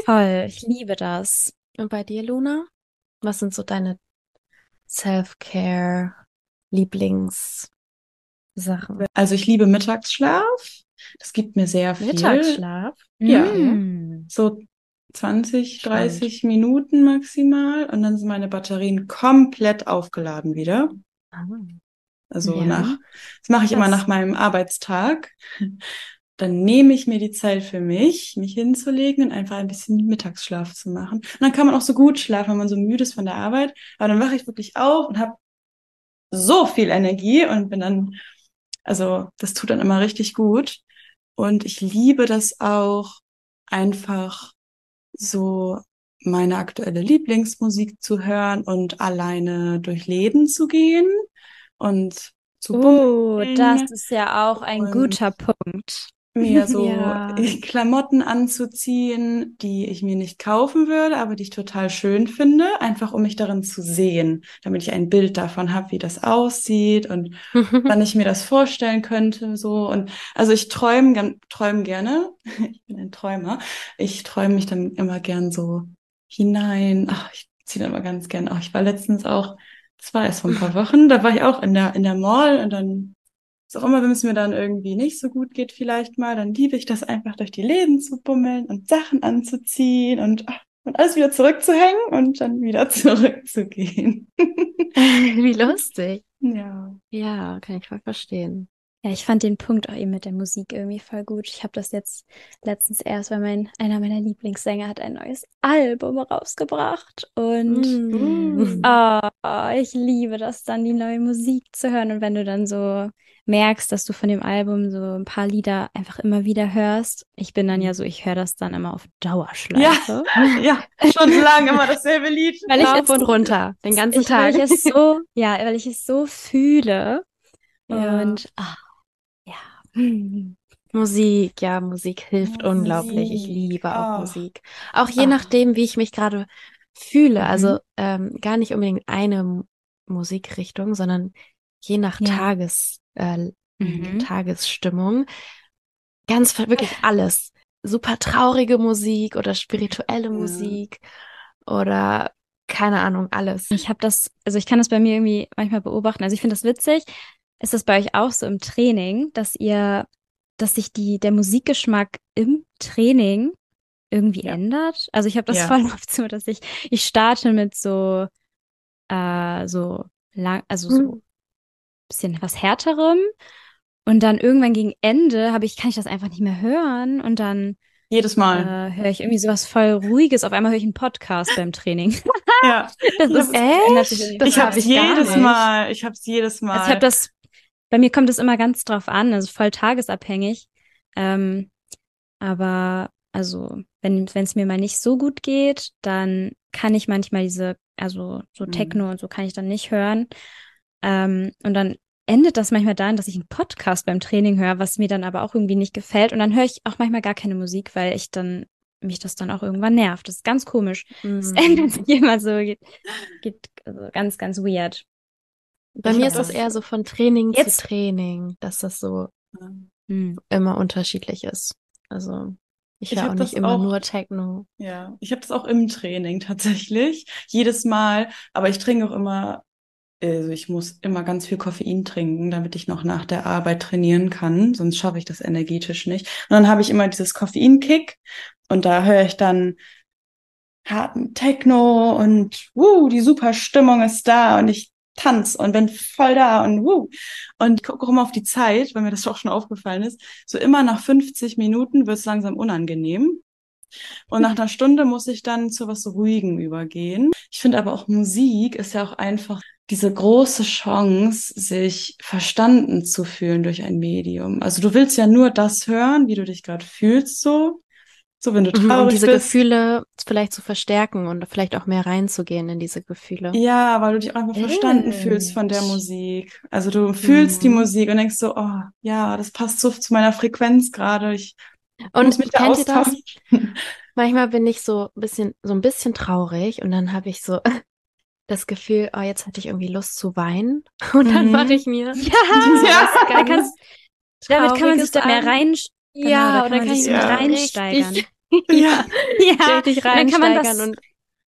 Voll, ich liebe das. Und bei dir, Luna? Was sind so deine Self-Care, Lieblingssachen? Also ich liebe Mittagsschlaf. Das gibt mir sehr viel. Mittagsschlaf? Ja. Mm. So 20, Spannend. 30 Minuten maximal. Und dann sind meine Batterien komplett aufgeladen wieder. Ah. Also Ja. nach, das mache ich immer Krass. nach meinem Arbeitstag. Dann nehme ich mir die Zeit für mich, mich hinzulegen und einfach ein bisschen Mittagsschlaf zu machen. Und dann kann man auch so gut schlafen, wenn man so müde ist von der Arbeit. Aber dann wache ich wirklich auf und habe so viel Energie und bin dann, also das tut dann immer richtig gut. Und ich liebe das auch, einfach so meine aktuelle Lieblingsmusik zu hören und alleine durch Läden zu gehen und zu Oh, bummeln, das ist ja auch ein Und- guter Punkt. Mir so Ja. Klamotten anzuziehen, die ich mir nicht kaufen würde, aber die ich total schön finde, einfach um mich darin zu sehen, damit ich ein Bild davon habe, wie das aussieht und wann ich mir das vorstellen könnte, so. Und also ich träume träume gerne, ich bin ein Träumer, ich träume mich dann immer gern so hinein, ach, ich ziehe dann immer ganz gern, ach, ich war letztens auch, das war erst vor ein paar Wochen, da war ich auch in der in der Mall und dann ist auch immer, wenn es mir dann irgendwie nicht so gut geht, vielleicht mal, dann liebe ich das einfach durch die Läden zu bummeln und Sachen anzuziehen und, ach, und alles wieder zurückzuhängen und dann wieder zurückzugehen. Wie lustig. Ja. Ja, kann ich voll verstehen. Ja, ich fand den Punkt auch eben mit der Musik irgendwie voll gut. Ich habe das jetzt letztens erst, weil mein einer meiner Lieblingssänger hat ein neues Album rausgebracht und Mm. Oh, ich liebe das dann, die neue Musik zu hören. Und wenn du dann so merkst, dass du von dem Album so ein paar Lieder einfach immer wieder hörst. Ich bin dann ja so, ich höre das dann immer auf Dauerschleife. Ja, stundenlang immer dasselbe Lied. Weil ich Rauf es und runter, den ganzen Ich, Tag. weil ich es so, ja, weil ich es so fühle. Ja. Und ah, ja. Musik, ja, Musik hilft Musik, unglaublich. Ich liebe auch oh. Musik. Auch je Ah. nachdem, wie ich mich gerade fühle. Mhm. Also ähm, gar nicht unbedingt eine Musikrichtung, sondern je nach Ja. Tages, äh, Mhm. Tagesstimmung. Ganz wirklich alles. Super traurige Musik oder spirituelle Ja. Musik oder keine Ahnung, alles. Ich habe das, also ich kann das bei mir irgendwie manchmal beobachten. Also ich finde das witzig. Ist das bei euch auch so im Training, dass ihr, dass sich die, der Musikgeschmack im Training irgendwie Ja. ändert? Also ich habe das Ja. voll oft so, dass ich, ich starte mit so, äh, so lang, also so Hm. Bisschen was härterem. Und dann irgendwann gegen Ende habe ich, kann ich das einfach nicht mehr hören. Und dann Jedes Mal. äh, höre ich irgendwie sowas voll Ruhiges. Auf einmal höre ich einen Podcast beim Training. ja. Das Ich ist sich irgendwie Das ich voll. hab's hab ich gar jedes. Mal. Ich hab's jedes Mal. Also ich habe das, bei mir kommt es immer ganz drauf an, also voll tagesabhängig. Ähm, aber also, wenn wenn es mir mal nicht so gut geht, dann kann ich manchmal diese, also so Mhm. Techno und so kann ich dann nicht hören. Ähm, und dann endet das manchmal darin, dass ich einen Podcast beim Training höre, was mir dann aber auch irgendwie nicht gefällt. Und dann höre ich auch manchmal gar keine Musik, weil ich dann mich das dann auch irgendwann nervt. Das ist ganz komisch. Es Mhm. ändert sich immer so, geht, geht also ganz, ganz weird. Bei Ich mir ist das eher so von Training Jetzt- zu Training, dass das so Hm. immer unterschiedlich ist. Also ich Ich höre auch nicht das immer auch- nur Techno. Ja, ich habe das auch im Training tatsächlich, jedes Mal. Aber ich trinke auch immer, also ich muss immer ganz viel Koffein trinken, damit ich noch nach der Arbeit trainieren kann. Sonst schaffe ich das energetisch nicht. Und dann habe ich immer dieses Koffeinkick und da höre ich dann harten Techno und wuh, die super Stimmung ist da und ich tanz und bin voll da und wuh. Und gucke immer auf die Zeit, weil mir das auch schon aufgefallen ist. So immer nach 50 Minuten wird es langsam unangenehm. Und nach einer Stunde muss ich dann zu was Ruhigem übergehen. Ich finde aber auch Musik ist ja auch einfach diese große Chance, sich verstanden zu fühlen durch ein Medium. Also du willst ja nur das hören, wie du dich gerade fühlst, so. So, wenn du Mhm, traurig Um diese bist. Gefühle vielleicht zu verstärken und vielleicht auch mehr reinzugehen in diese Gefühle. Ja, weil du dich einfach verstanden Stimmt. fühlst von der Musik. Also du fühlst die Mhm. Musik und denkst so, oh, ja, das passt so zu meiner Frequenz gerade. Ich Und muss mich da austauschen. Manchmal bin ich so ein bisschen, so ein bisschen traurig und dann habe ich so das Gefühl, oh, jetzt hatte ich irgendwie Lust zu weinen. Und dann Mhm. mache ich mir Ja, Ja. da kannst, damit kann man sich da mehr rein, genau, Ja, da oder kann man kann sich da reinsteigern. Ja, Ja, richtig und dann kann man reinsteigern das, und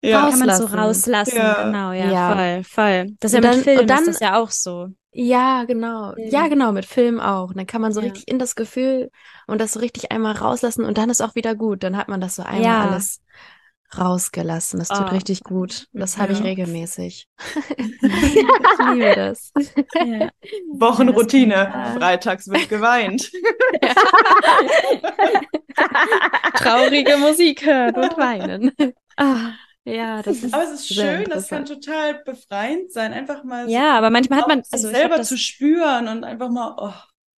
ja. kann man so rauslassen. Ja. Genau, ja, Ja. voll, voll. Das ist ja Und mit dann- Film dann- ist das ja auch so. Ja, genau. Film. Ja, genau, mit Film auch. Und dann kann man so Ja. richtig in das Gefühl und das so richtig einmal rauslassen und dann ist auch wieder gut. Dann hat man das so einmal Ja. alles rausgelassen. Das tut Oh. richtig gut. Das habe ich Ja. regelmäßig. ich liebe das. Ja. Wochenroutine. Ja, Freitags wird geweint. Traurige Musik hören und weinen. Ah, ja, das ist Aber es ist schön, das kann total befreiend sein, einfach mal so Ja, aber manchmal hat man, also selber das, zu spüren und einfach mal oh,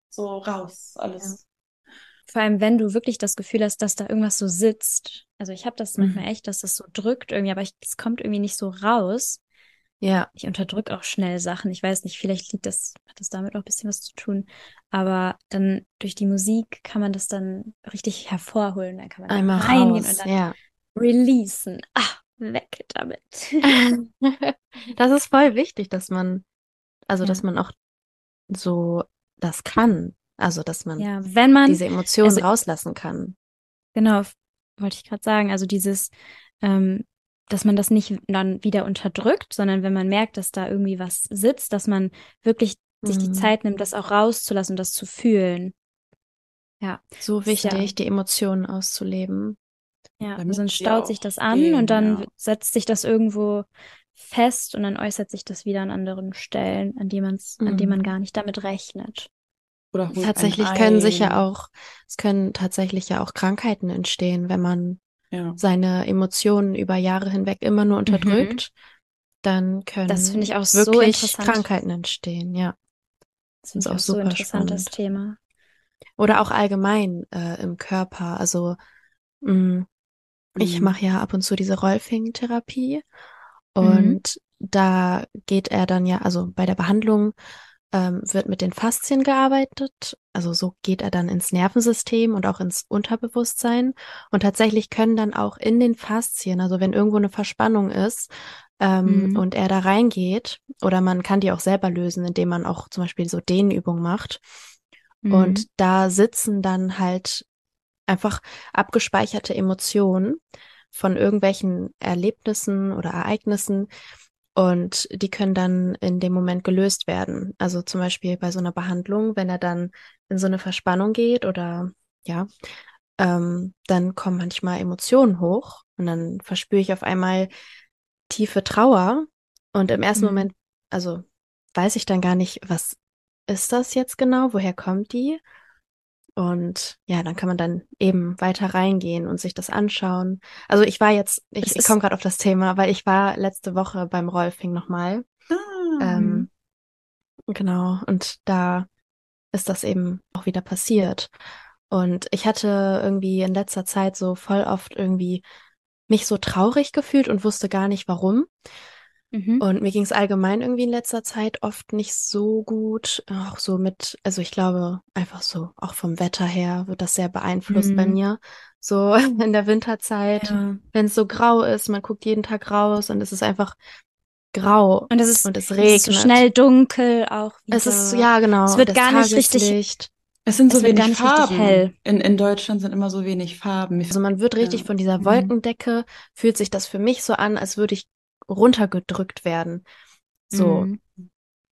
so raus, alles. Vor allem wenn du wirklich das Gefühl hast, dass da irgendwas so sitzt. Also ich habe das Mhm. manchmal echt, dass das so drückt irgendwie, aber es kommt irgendwie nicht so raus. Ja, Ich unterdrücke auch schnell Sachen. Ich weiß nicht, vielleicht liegt das, hat das damit auch ein bisschen was zu tun. Aber dann durch die Musik kann man das dann richtig hervorholen. Dann kann man einmal reingehen raus. und dann Ja. releasen. Ah, weg damit. Das ist voll wichtig, dass man, also Ja. dass man auch so das kann. Also, dass man Ja, wenn man, diese Emotionen also- rauslassen kann. genau, wollte ich gerade sagen, also dieses, ähm, dass man das nicht dann wieder unterdrückt, sondern wenn man merkt, dass da irgendwie was sitzt, dass man wirklich sich die Mhm. Zeit nimmt, das auch rauszulassen und das zu fühlen. Ja, So ist ja- wichtig, die Emotionen auszuleben. ja, Damit sonst staut sich das an gehen, und dann ja. setzt sich das irgendwo fest und dann äußert sich das wieder an anderen Stellen, an die man's, an denen man Mhm. gar nicht damit rechnet. Oder holt Tatsächlich einen können sich ja auch, es können tatsächlich ja auch Krankheiten entstehen, wenn man Ja. seine Emotionen über Jahre hinweg immer nur unterdrückt. Dann können Das finde ich auch so wirklich interessant. Krankheiten entstehen, ja. Das ist ich auch auch so super interessant, das spannend. Thema. Oder auch allgemein äh, im Körper. Also mh, ich Mhm. mache ja ab und zu diese Rolfing-Therapie Mhm. und da geht er dann ja, also bei der Behandlung ähm, wird mit den Faszien gearbeitet. Also so geht er dann ins Nervensystem und auch ins Unterbewusstsein. Und tatsächlich können dann auch in den Faszien, also wenn irgendwo eine Verspannung ist ähm, Mhm. und er da reingeht, oder man kann die auch selber lösen, indem man auch zum Beispiel so Dehnübungen macht. Mhm. Und da sitzen dann halt einfach abgespeicherte Emotionen von irgendwelchen Erlebnissen oder Ereignissen und die können dann in dem Moment gelöst werden. Also zum Beispiel bei so einer Behandlung, wenn er dann in so eine Verspannung geht oder ja, ähm, dann kommen manchmal Emotionen hoch und dann verspüre ich auf einmal tiefe Trauer und im ersten Mhm. Moment, also weiß ich dann gar nicht, was ist das jetzt genau, woher kommt die? Und ja, dann kann man dann eben weiter reingehen und sich das anschauen. Also ich war jetzt, ich, ich komme gerade auf das Thema, weil ich war letzte Woche beim Rolfing nochmal. Ah, Ähm, genau, und da ist das eben auch wieder passiert. Und ich hatte irgendwie in letzter Zeit so voll oft irgendwie mich so traurig gefühlt und wusste gar nicht warum. Mhm. Und mir ging es allgemein irgendwie in letzter Zeit oft nicht so gut. Auch so mit, also ich glaube, einfach so, auch vom Wetter her wird das sehr beeinflusst bei Mhm. mir. So in der Winterzeit, Ja. wenn es so grau ist, man guckt jeden Tag raus und es ist einfach grau Und es ist, und es es regnet. ist so schnell dunkel auch wieder. Es ist, ja, genau. Es wird gar nicht richtig-. Es sind so Es wenig Farben. hell. In, in Deutschland sind immer so wenig Farben. Also man wird richtig Ja. von dieser Mhm. Wolkendecke, fühlt sich das für mich so an, als würde ich runtergedrückt werden. So, Mhm.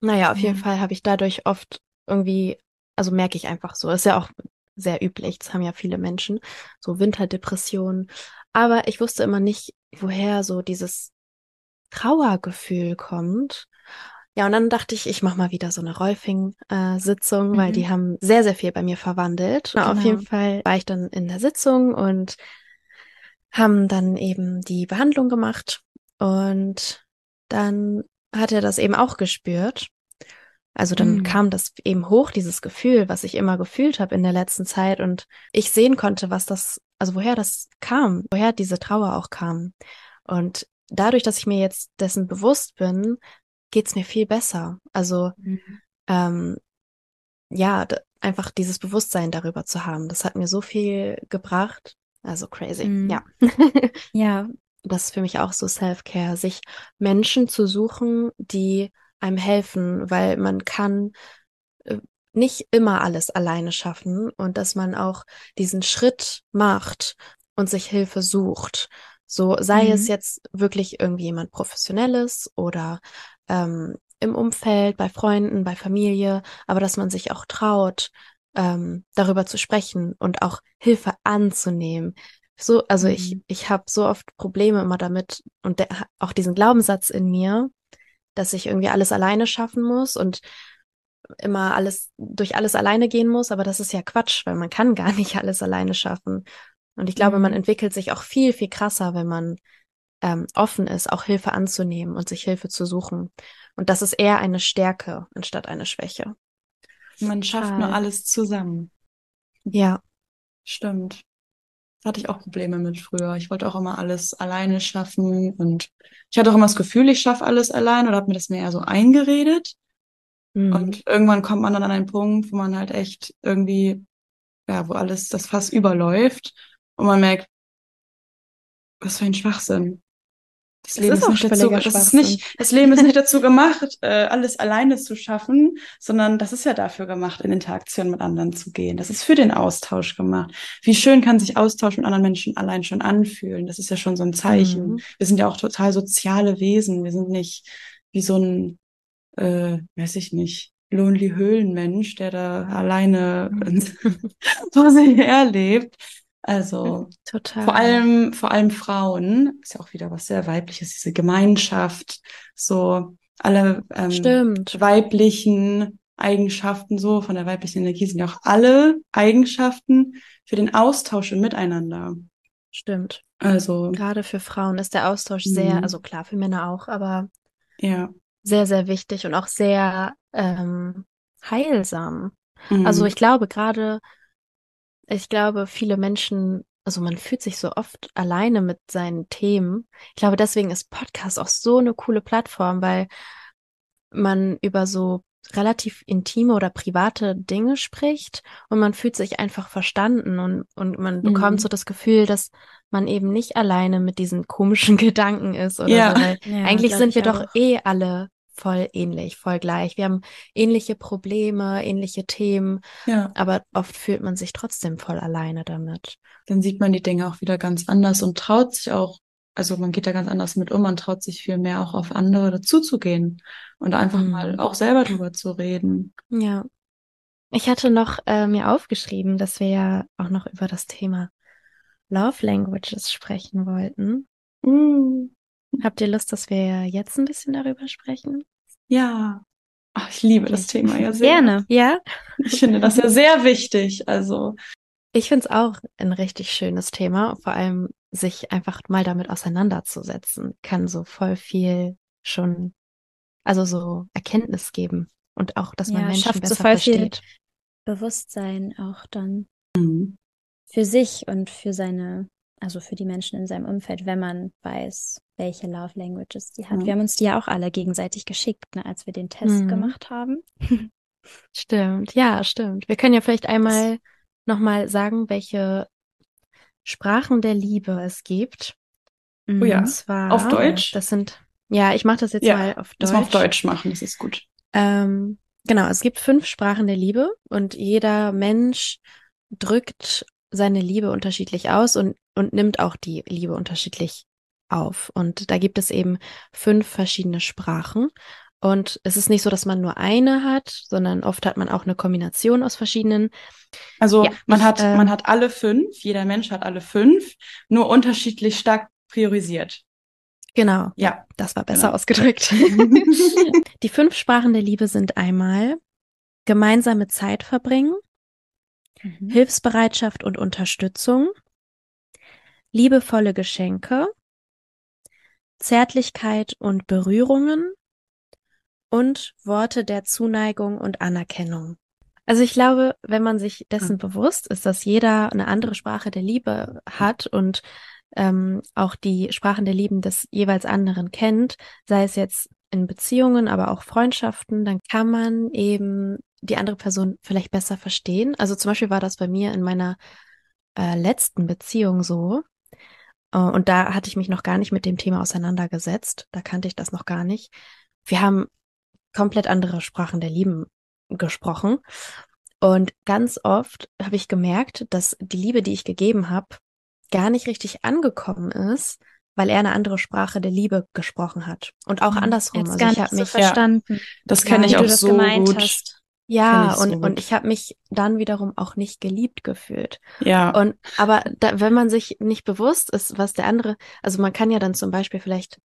naja, auf jeden Ja. Fall habe ich dadurch oft irgendwie, also merke ich einfach so, ist ja auch sehr üblich, das haben ja viele Menschen, so Winterdepressionen. Aber ich wusste immer nicht, woher so dieses Trauergefühl kommt. Ja, und dann dachte ich, ich mache mal wieder so eine Rolfing-Sitzung, weil Mhm. die haben sehr, sehr viel bei mir verwandelt. Na, Auf Genau. jeden Fall war ich dann in der Sitzung und haben dann eben die Behandlung gemacht und dann hat er das eben auch gespürt. Also dann Mhm. kam das eben hoch, dieses Gefühl, was ich immer gefühlt habe in der letzten Zeit und ich sehen konnte, was das, also woher das kam, woher diese Trauer auch kam. Und dadurch, dass ich mir jetzt dessen bewusst bin, geht's mir viel besser. Also Mhm. ähm, ja, einfach dieses Bewusstsein darüber zu haben, das hat mir so viel gebracht. Also crazy, Mhm. ja. Ja, Das ist für mich auch so Self-Care, sich Menschen zu suchen, die einem helfen, weil man kann äh, nicht immer alles alleine schaffen und dass man auch diesen Schritt macht und sich Hilfe sucht. So sei es Mhm. jetzt wirklich irgendwie jemand Professionelles oder ähm, im Umfeld, bei Freunden, bei Familie, aber dass man sich auch traut, ähm, darüber zu sprechen und auch Hilfe anzunehmen. So, also ich, Mhm. ich habe so oft Probleme immer damit und der, auch diesen Glaubenssatz in mir, dass ich irgendwie alles alleine schaffen muss und immer alles durch alles alleine gehen muss, aber das ist ja Quatsch, weil man kann gar nicht alles alleine schaffen. Und ich glaube, man Mhm. entwickelt sich auch viel, viel krasser, wenn man ähm, offen ist, auch Hilfe anzunehmen und sich Hilfe zu suchen. Und das ist eher eine Stärke anstatt eine Schwäche. Man schafft nur alles zusammen. Ja, Stimmt. Hatte ich auch Probleme mit früher. Ich wollte auch immer alles alleine schaffen und ich hatte auch immer das Gefühl, ich schaffe alles allein oder habe mir das mir eher so eingeredet. Mhm. Und irgendwann kommt man dann an einen Punkt, wo man halt echt irgendwie, ja, wo alles, das Fass überläuft und man merkt, was für ein Schwachsinn. Das Leben ist ist auch nicht dazu, das ist nicht, das Leben ist nicht dazu gemacht, äh, alles alleine zu schaffen, sondern das ist ja dafür gemacht, in Interaktion mit anderen zu gehen. Das ist für den Austausch gemacht. Wie schön kann sich Austausch mit anderen Menschen allein schon anfühlen? Das ist ja schon so ein Zeichen. Mhm. Wir sind ja auch total soziale Wesen. Wir sind nicht wie so ein, äh, weiß ich nicht, lonely Höhlenmensch, der da alleine vor sich her lebt. Also total. vor allem, vor allem Frauen, ist ja auch wieder was sehr weibliches, diese Gemeinschaft, so alle ähm, Stimmt. weiblichen Eigenschaften so von der weiblichen Energie sind ja auch alle Eigenschaften für den Austausch im Miteinander. Stimmt. Also Gerade für Frauen ist der Austausch sehr, Mhm. also klar, für Männer auch, aber ja. sehr, sehr wichtig und auch sehr ähm, heilsam. Mhm. Also ich glaube gerade, ich glaube, viele Menschen, also man fühlt sich so oft alleine mit seinen Themen. Ich glaube, deswegen ist Podcast auch so eine coole Plattform, weil man über so relativ intime oder private Dinge spricht und man fühlt sich einfach verstanden und, und man bekommt Mhm. so das Gefühl, dass man eben nicht alleine mit diesen komischen Gedanken ist oder Ja. so, weil Ja, eigentlich sind wir doch eh alle voll ähnlich, voll gleich. Wir haben ähnliche Probleme, ähnliche Themen, ja, aber oft fühlt man sich trotzdem voll alleine damit. dann sieht man die Dinge auch wieder ganz anders und traut sich auch, also man geht da ganz anders mit um, man traut sich viel mehr auch auf andere dazuzugehen und einfach Mhm. mal auch selber drüber zu reden. Ja. Ich hatte noch äh, mir aufgeschrieben, dass wir ja auch noch über das Thema Love Languages sprechen wollten. Uh, Habt ihr Lust, dass wir jetzt ein bisschen darüber sprechen? ja. Ach, ich liebe das Okay. Thema ja sehr. Gerne. Ja. Ich finde das ja sehr wichtig. Also, Ich finde es auch ein richtig schönes Thema, vor allem sich einfach mal damit auseinanderzusetzen, kann so voll viel schon, also so Erkenntnis geben und auch, dass man Ja, Menschen schafft so besser viel versteht. Bewusstsein auch dann mhm. für sich und für seine, also für die Menschen in seinem Umfeld, wenn man weiß, welche Love Languages die hat. Mhm. Wir haben uns die ja auch alle gegenseitig geschickt, ne, als wir den Test Mhm. gemacht haben. Stimmt, ja, stimmt. Wir können ja vielleicht einmal nochmal sagen, welche Sprachen der Liebe es gibt. Oh ja. Und zwar, Auf Deutsch? Das sind, Ja, ich mache das jetzt Ja, mal auf Deutsch. Das mal auf Deutsch machen, das ist gut. Ähm, genau, es gibt fünf Sprachen der Liebe und jeder Mensch drückt seine Liebe unterschiedlich aus und, und nimmt auch die Liebe unterschiedlich auf. Und da gibt es eben fünf verschiedene Sprachen. Und es ist nicht so, dass man nur eine hat, sondern oft hat man auch eine Kombination aus verschiedenen. Also Ja, man hat, äh, man hat alle fünf, jeder Mensch hat alle fünf, nur unterschiedlich stark priorisiert. Genau, Ja. das war besser Genau. ausgedrückt. Die fünf Sprachen der Liebe sind einmal gemeinsame Zeit verbringen, Mhm. Hilfsbereitschaft und Unterstützung, liebevolle Geschenke, Zärtlichkeit und Berührungen und Worte der Zuneigung und Anerkennung. Also ich glaube, wenn man sich dessen bewusst ist, dass jeder eine andere Sprache der Liebe hat und ähm, auch die Sprachen der Lieben des jeweils anderen kennt, sei es jetzt in Beziehungen, aber auch Freundschaften, dann kann man eben die andere Person vielleicht besser verstehen. Also zum Beispiel war das bei mir in meiner äh, letzten Beziehung so. Äh, und da hatte ich mich noch gar nicht mit dem Thema auseinandergesetzt. Da kannte ich das noch gar nicht. Wir haben komplett andere Sprachen der Lieben gesprochen. Und ganz oft habe ich gemerkt, dass die Liebe, die ich gegeben habe, gar nicht richtig angekommen ist, weil er eine andere Sprache der Liebe gesprochen hat. Und auch Mhm. andersrum. Jetzt Also gar ich nicht habe so mich verstanden, Das Ja, kenne wie ich du auch das so gemeint gut. hast. Ja, ich so und, und ich habe mich dann wiederum auch nicht geliebt gefühlt. Ja. Und aber da, wenn man sich nicht bewusst ist, was der andere, also man kann ja dann zum Beispiel vielleicht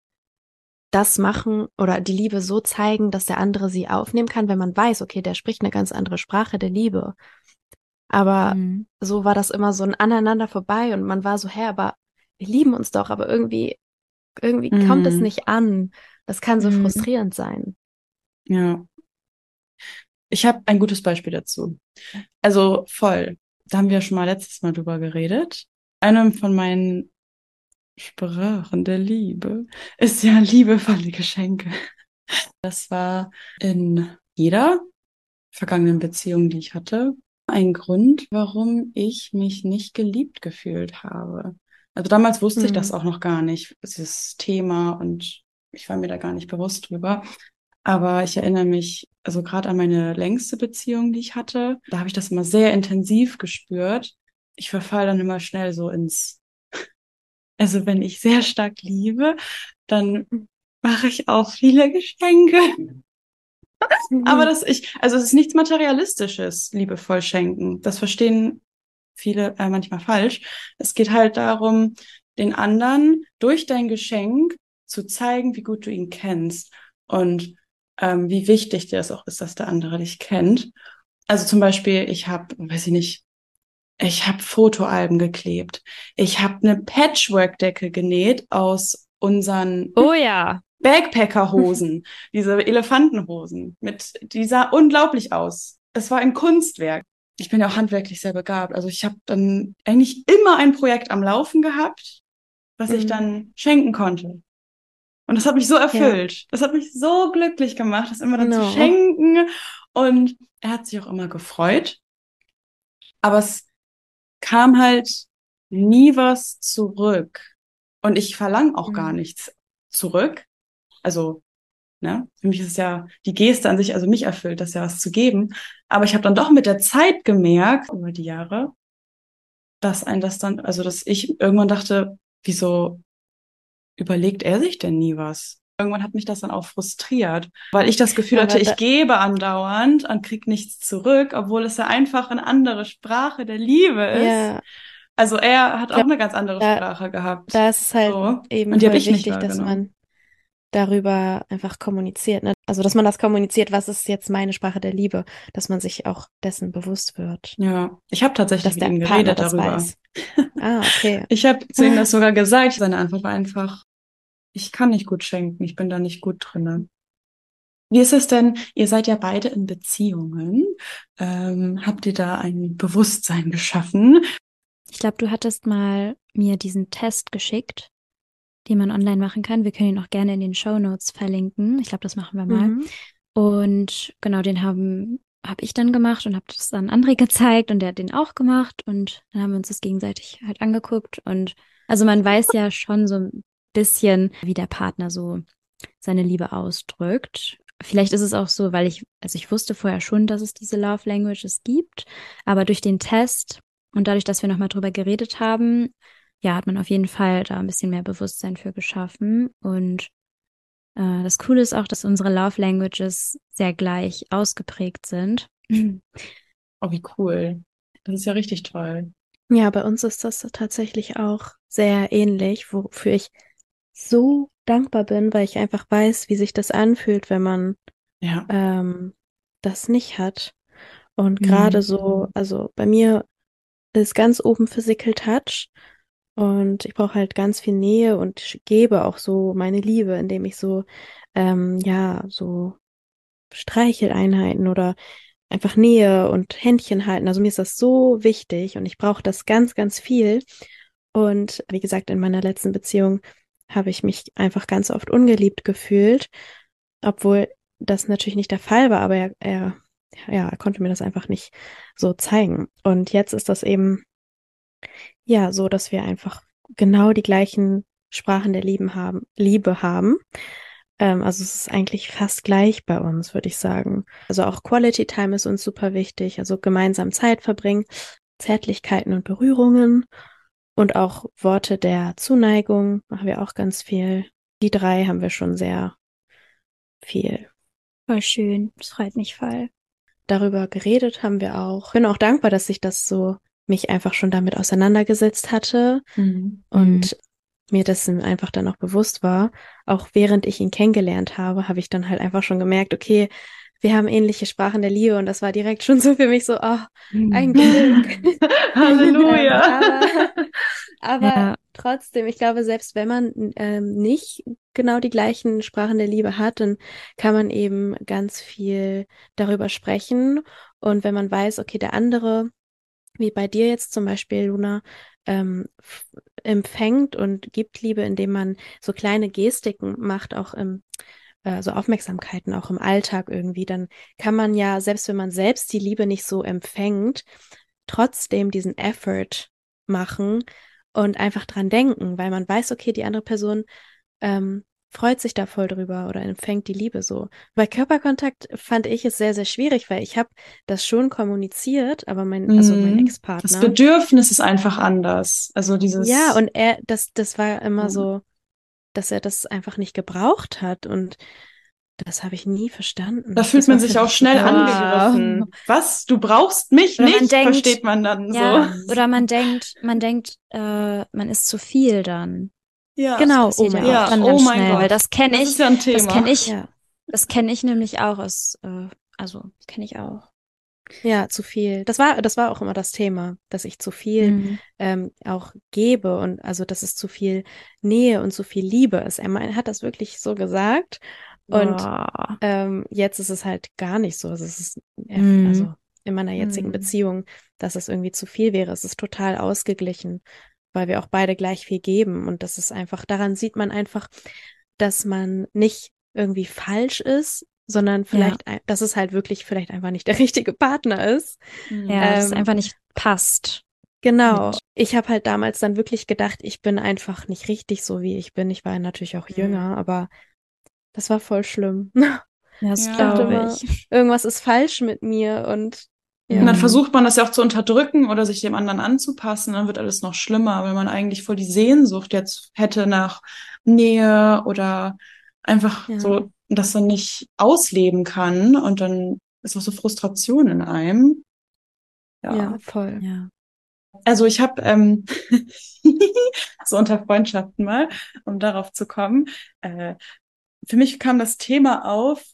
das machen oder die Liebe so zeigen, dass der andere sie aufnehmen kann, wenn man weiß, okay, der spricht eine ganz andere Sprache der Liebe. Aber Mhm. so war das immer so ein Aneinander vorbei und man war so, hä, aber wir lieben uns doch, aber irgendwie, irgendwie kommt es Mhm. nicht an. Das kann so Mhm. frustrierend sein. Ja. Ich habe ein gutes Beispiel dazu. Also voll. Da haben wir schon mal letztes Mal drüber geredet. Eine von meinen Sprachen der Liebe ist ja liebevolle Geschenke. Das war in jeder vergangenen Beziehung, die ich hatte, ein Grund, warum ich mich nicht geliebt gefühlt habe. Also damals wusste ich das Mhm. auch noch gar nicht, dieses Thema, und ich war mir da gar nicht bewusst drüber. Aber ich erinnere mich also gerade an meine längste Beziehung, die ich hatte. Da habe ich das immer sehr intensiv gespürt. Ich verfall dann immer schnell so ins, also wenn ich sehr stark liebe, dann mache ich auch viele Geschenke. Aber das ich, also es ist nichts Materialistisches, liebevoll schenken. Das verstehen viele äh, manchmal falsch. Es geht halt darum, den anderen durch dein Geschenk zu zeigen, wie gut du ihn kennst und ähm, wie wichtig dir es auch ist, dass der andere dich kennt. Also zum Beispiel, ich habe, weiß ich nicht, ich habe Fotoalben geklebt. Ich habe eine Patchwork-Decke genäht aus unseren Oh ja. Backpacker-Hosen, diese Elefantenhosen. Mit, die sah unglaublich aus. Es war ein Kunstwerk. Ich bin ja auch handwerklich sehr begabt. Also ich habe dann eigentlich immer ein Projekt am Laufen gehabt, was ich Mhm. dann schenken konnte. Und das hat mich so erfüllt. Das hat mich so glücklich gemacht, das immer dann No. zu schenken. Und er hat sich auch immer gefreut. Aber es kam halt nie was zurück. Und ich verlange auch gar Mhm. nichts zurück. Also, ne, für mich ist es ja die Geste an sich, also mich erfüllt, das ja was zu geben. Aber ich habe dann doch mit der Zeit gemerkt, über die Jahre, dass ein das dann, also dass ich irgendwann dachte, wieso überlegt er sich denn nie was? Irgendwann hat mich das dann auch frustriert, weil ich das Gefühl hatte, ich gebe andauernd und krieg nichts zurück, obwohl es ja einfach eine andere Sprache der Liebe ist. Ja, Also er hat auch glaub, eine ganz andere da- Sprache gehabt. da ist es halt So. eben Und wichtig, dass man darüber einfach kommuniziert. Ne? Also, dass man das kommuniziert, was ist jetzt meine Sprache der Liebe, dass man sich auch dessen bewusst wird, Ja, ich habe tatsächlich dass mit der ihm geredet das darüber. Ah, okay. Ich habe zu ihm das sogar gesagt. Seine Antwort war einfach, ich kann nicht gut schenken, ich bin da nicht gut drinne. Wie ist es denn? Ihr seid ja beide in Beziehungen. Ähm, habt ihr da ein Bewusstsein geschaffen? Ich glaube, du hattest mal mir diesen Test geschickt, den man online machen kann. Wir können ihn auch gerne in den Show Notes verlinken. Ich glaube, das machen wir mal. Mhm. Und genau, den haben habe ich dann gemacht und habe das dann André gezeigt und der hat den auch gemacht und dann haben wir uns das gegenseitig halt angeguckt und also man weiß ja schon so ein bisschen, wie der Partner so seine Liebe ausdrückt. Vielleicht ist es auch so, weil ich, also ich wusste vorher schon, dass es diese Love Languages gibt, aber durch den Test und dadurch, dass wir nochmal drüber geredet haben, ja, hat man auf jeden Fall da ein bisschen mehr Bewusstsein für geschaffen. Und äh, das Coole ist auch, dass unsere Love Languages sehr gleich ausgeprägt sind. Oh, wie cool. Das ist ja richtig toll. Ja, bei uns ist das tatsächlich auch sehr ähnlich, wofür ich so dankbar bin, weil ich einfach weiß, wie sich das anfühlt, wenn man Ja. ähm, das nicht hat. Und gerade Mhm. so, also bei mir ist ganz oben Physical Touch und ich brauche halt ganz viel Nähe und gebe auch so meine Liebe, indem ich so, ähm, ja, so Streicheleinheiten oder einfach Nähe und Händchen halten. Also mir ist das so wichtig und ich brauche das ganz, ganz viel. Und wie gesagt, in meiner letzten Beziehung habe ich mich einfach ganz oft ungeliebt gefühlt, obwohl das natürlich nicht der Fall war, aber er, er, ja, er konnte mir das einfach nicht so zeigen. Und jetzt ist das eben, ja, so, dass wir einfach genau die gleichen Sprachen der Lieben haben, Liebe haben. Ähm, also es ist eigentlich fast gleich bei uns, würde ich sagen. Also auch Quality Time ist uns super wichtig, also gemeinsam Zeit verbringen, Zärtlichkeiten und Berührungen und auch Worte der Zuneigung machen wir auch ganz viel. Die drei haben wir schon sehr viel Voll schön. Das freut mich voll. darüber geredet haben wir auch. Bin auch dankbar, dass ich das so mich einfach schon damit auseinandergesetzt hatte Mhm. und mir dessen einfach dann auch bewusst war. Auch während ich ihn kennengelernt habe, habe ich dann halt einfach schon gemerkt, okay, wir haben ähnliche Sprachen der Liebe und das war direkt schon so für mich so, oh, ein Glück. Halleluja. aber aber Ja. trotzdem, ich glaube, selbst wenn man ähm, nicht genau die gleichen Sprachen der Liebe hat, dann kann man eben ganz viel darüber sprechen. Und wenn man weiß, okay, der andere, wie bei dir jetzt zum Beispiel, Luna, ähm, empfängt und gibt Liebe, indem man so kleine Gestiken macht, auch im, äh, so Aufmerksamkeiten, auch im Alltag irgendwie, dann kann man ja, selbst wenn man selbst die Liebe nicht so empfängt, trotzdem diesen Effort machen und einfach dran denken, weil man weiß, okay, die andere Person ähm, freut sich da voll drüber oder empfängt die Liebe so. Bei Körperkontakt fand ich es sehr, sehr schwierig, weil ich habe das schon kommuniziert, aber mein, also mein Mhm. Das Ex-Partner. Bedürfnis ist einfach anders. Also dieses. Ja, und er, das, das war immer Ja. so, dass er das einfach nicht gebraucht hat und das habe ich nie verstanden. Da fühlt Das man sich auch schnell angegriffen. Was? Du brauchst mich Oder man nicht? denkt- versteht man dann Ja, so. oder man denkt, man denkt, äh, man ist zu viel dann. Ja. Genau. Das oh mein ja dann oh mein schnell, Gott. weil das kenne Das ich, ist ja ein Thema. das kenne ich, Ja, das kenne ich nämlich auch aus, äh, also kenne ich auch. Ja, zu viel. Das war, das war auch immer das Thema, dass ich zu viel Mhm. ähm, auch gebe und also, dass es zu viel Nähe und zu viel Liebe ist. Er mein- hat das wirklich so gesagt und Boah. ähm, jetzt ist es halt gar nicht so. Also, es ist, er- Mhm. also in meiner jetzigen Mhm. Beziehung, dass es irgendwie zu viel wäre. Es ist total ausgeglichen, weil wir auch beide gleich viel geben und das ist einfach, daran sieht man einfach, dass man nicht irgendwie falsch ist, sondern vielleicht, ein, dass es halt wirklich vielleicht einfach nicht der richtige Partner ist. Ja, dass es Ähm, einfach nicht passt. Genau. Ich habe halt damals dann wirklich gedacht, ich bin einfach nicht richtig so, wie ich bin. Ich war natürlich auch Mhm. jünger, aber das war voll schlimm. Ja, das Ja. glaube Immer. ich. Irgendwas ist falsch mit mir und ja. Und dann Mhm. versucht man das ja auch zu unterdrücken oder sich dem anderen anzupassen, dann wird alles noch schlimmer, weil man eigentlich voll die Sehnsucht jetzt hätte nach Nähe oder einfach Ja. so das dann nicht ausleben kann und dann ist auch so Frustration in einem. Ja. ja, voll. Ja. Also ich habe ähm, so unter Freundschaften mal, um darauf zu kommen. Äh, für mich kam das Thema auf.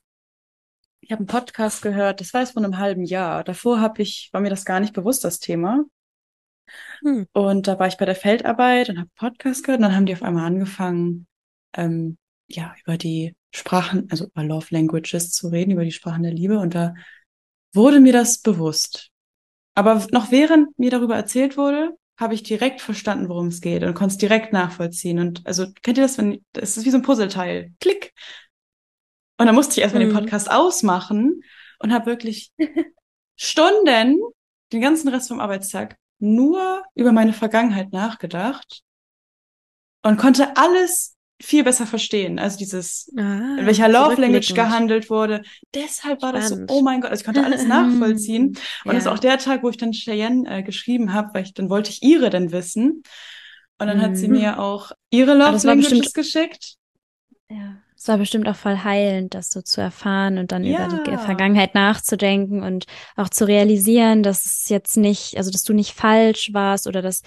Ich habe einen Podcast gehört, das war jetzt vor einem halben Jahr. Davor habe ich, war mir das gar nicht bewusst, das Thema. Hm. Und da war ich bei der Feldarbeit und habe Podcast gehört und dann haben die auf einmal angefangen, ähm, ja, über die Sprachen, also über Love Languages zu reden, über die Sprachen der Liebe. Und da wurde mir das bewusst. Aber noch während mir darüber erzählt wurde, habe ich direkt verstanden, worum es geht und konnte es direkt nachvollziehen. Und also kennt ihr das, wenn es ist wie so ein Puzzleteil. Klick. Und dann musste ich erstmal Mhm. den Podcast ausmachen und habe wirklich Stunden, den ganzen Rest vom Arbeitstag, nur über meine Vergangenheit nachgedacht und konnte alles viel besser verstehen. Also dieses, Ah, in welcher Love Language gehandelt wurde. Deshalb war das so, Spannend. oh mein Gott, also ich konnte alles nachvollziehen. Und das ist Ja. auch der Tag, wo ich dann Cheyenne äh, geschrieben habe, weil ich dann wollte ich ihre denn wissen. Und dann hat sie Mhm. mir auch ihre Ah, Love Languages bestimmt- geschickt. Ja. Es war bestimmt auch voll heilend, das so zu erfahren und dann über die Ja. Vergangenheit nachzudenken und auch zu realisieren, dass es jetzt nicht, also dass du nicht falsch warst oder dass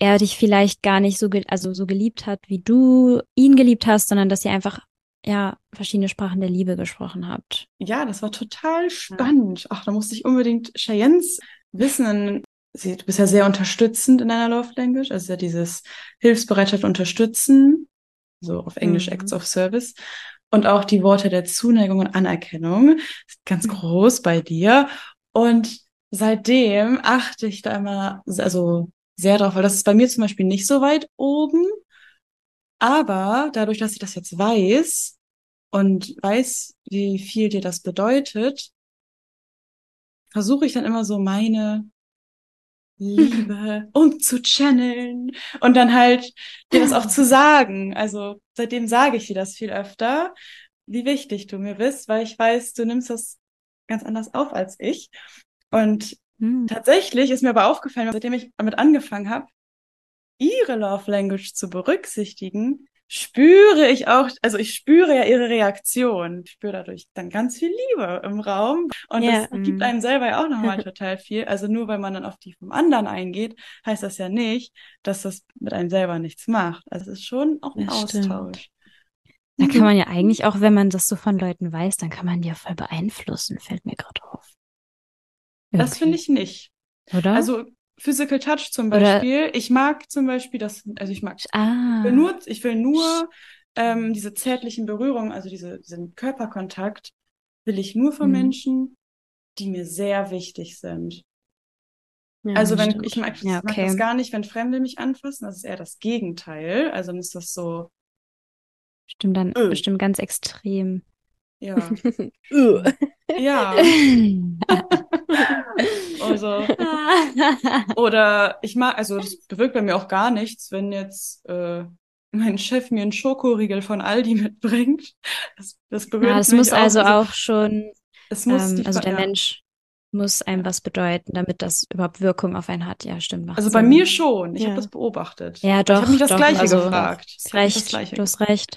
er dich vielleicht gar nicht so, also so geliebt hat, wie du ihn geliebt hast, sondern dass ihr einfach ja verschiedene Sprachen der Liebe gesprochen habt. Ja, das war total spannend. Ach, da musste ich unbedingt Cheyennes wissen. Sie, du bist ja sehr unterstützend in deiner Love Language, also ja dieses Hilfsbereitschaft unterstützen, so auf Englisch Mhm. Acts of Service. Und auch die Worte der Zuneigung und Anerkennung. Ist ganz groß bei dir. Und seitdem achte ich da immer, also sehr drauf, weil das ist bei mir zum Beispiel nicht so weit oben. Aber dadurch, dass ich das jetzt weiß und weiß, wie viel dir das bedeutet, versuche ich dann immer so meine Liebe umzuchanneln und dann halt dir das auch zu sagen. Also seitdem sage ich dir das viel öfter, wie wichtig du mir bist, weil ich weiß, du nimmst das ganz anders auf als ich. Und Hm. tatsächlich ist mir aber aufgefallen, seitdem ich damit angefangen habe, ihre Love Language zu berücksichtigen, spüre ich auch, also ich spüre ja ihre Reaktion, ich spüre dadurch dann ganz viel Liebe im Raum und Ja. das gibt Mhm. einem selber ja auch nochmal total viel. Also nur weil man dann auf die vom anderen eingeht, heißt das ja nicht, dass das mit einem selber nichts macht. Also es ist schon auch ein Das stimmt. Austausch. Da kann man ja eigentlich auch, wenn man das so von Leuten weiß, dann kann man die ja voll beeinflussen, fällt mir gerade auf. Das finde ich nicht. Oder? Also Physical Touch zum Oder- Beispiel. Ich mag zum Beispiel das, also ich mag ah. Ich will nur, ich will nur ähm, diese zärtlichen Berührungen, also diese, diesen Körperkontakt, will ich nur von Mhm. Menschen, die mir sehr wichtig sind. Ja, also wenn stimmt. ich mag, ich Ja, mag okay. das gar nicht, wenn Fremde mich anfassen, das ist eher das Gegenteil. Also dann ist das so, Stimmt dann Öh. bestimmt ganz extrem. ja, Uh. ja, also oder ich mag, also das bewirkt bei mir auch gar nichts, wenn jetzt äh, mein Chef mir einen Schokoriegel von Aldi mitbringt. Das, das berührt ja, das mich muss auch. also auch schon, es muss ähm, also der ja. Mensch muss einem was bedeuten, damit das überhaupt Wirkung auf einen hat. Ja, stimmt. Also bei Sinn. mir schon. Ich Ja. habe das beobachtet. Ja, Ich doch. habe mich das doch, Gleiche also, gefragt. Ich mich das recht, Gleiche du hast recht.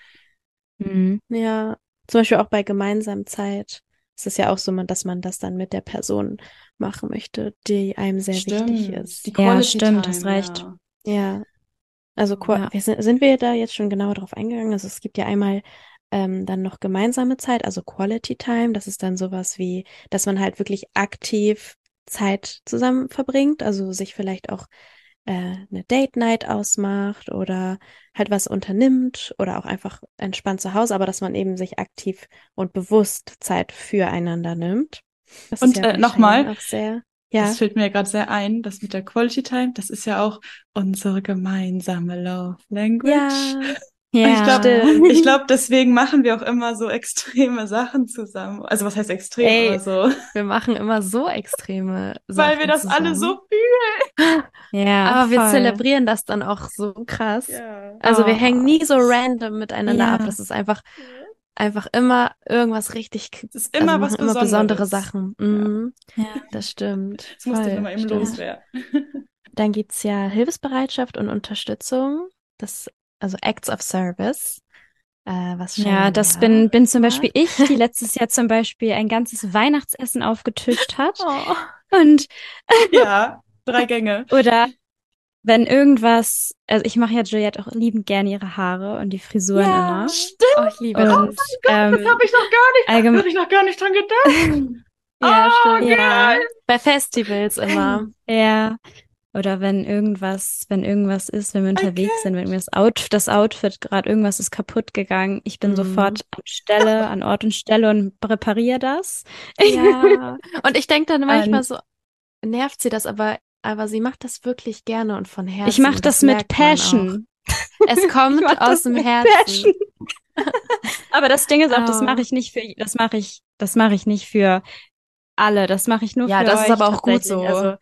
Mhm. Ja, zum Beispiel auch bei gemeinsamer Zeit. Es ist ja auch so, dass man das dann mit der Person machen möchte, die einem sehr wichtig Stimmt. ist. Die Ja, Quality stimmt, Time, hast recht. Ja. Ja. Also Ja. sind, wir da jetzt schon genauer drauf eingegangen? Also es gibt ja einmal ähm, dann noch gemeinsame Zeit, also Quality Time. Das ist dann sowas wie, dass man halt wirklich aktiv Zeit zusammen verbringt, also sich vielleicht auch eine Date Night ausmacht oder halt was unternimmt oder auch einfach entspannt zu Hause, aber dass man eben sich aktiv und bewusst Zeit füreinander nimmt. Das Und, ja äh, nochmal. Ja. Das fällt mir gerade sehr ein, das mit der Quality Time, das ist ja auch unsere gemeinsame Love Language. Ja. Und ich glaube, stimmt. ich glaube, deswegen machen wir auch immer so extreme Sachen zusammen. Also was heißt extrem, Ey, aber so, Wir machen immer so extreme Sachen weil wir das alle zusammen. so fühlen. Ja, Aber wir voll. zelebrieren das dann auch so krass. Ja. Also wir Oh. hängen nie so random miteinander Ja. ab. Das ist einfach, einfach immer irgendwas richtig, Es ist immer also was immer besondere. Sachen. Mhm. Ja. Das stimmt. Das musste ich immer eben loswerden. Dann gibt's ja Hilfsbereitschaft und Unterstützung. Das, also Acts of Service. Äh, was Ja, Cheyenne das ja bin, bin zum. Beispiel ich, die letztes Jahr zum Beispiel ein ganzes Weihnachtsessen aufgetischt hat. Oh. Und, Ja, drei Gänge. oder wenn irgendwas, also ich mache ja Juliette auch liebend gerne ihre Haare und die Frisuren Ja, immer. Stimmt, Oh, ich liebe Und, das. ähm, das habe ich noch gar nicht, allgemein, hab ich noch gar nicht dran gedacht. Ja, Oh, stimmt. ja, Bei Festivals immer. ja. Oder wenn irgendwas, wenn irgendwas ist, wenn wir unterwegs sind, wenn mir das Outfit, das Outfit gerade irgendwas ist kaputt gegangen, ich bin Mhm. sofort an Stelle, an Ort und Stelle und repariere das. Ja. Und ich denke dann manchmal Und- so, nervt sie das, aber, aber sie macht das wirklich gerne und von Herzen. Ich mache und das, mit Passion. Es kommt aus das dem Herzen. Aber das Ding ist auch, das Oh. mache ich nicht für, das mache ich, das mache ich nicht für alle. Das mache ich nur Ja, für das ist euch aber auch gut so. Also,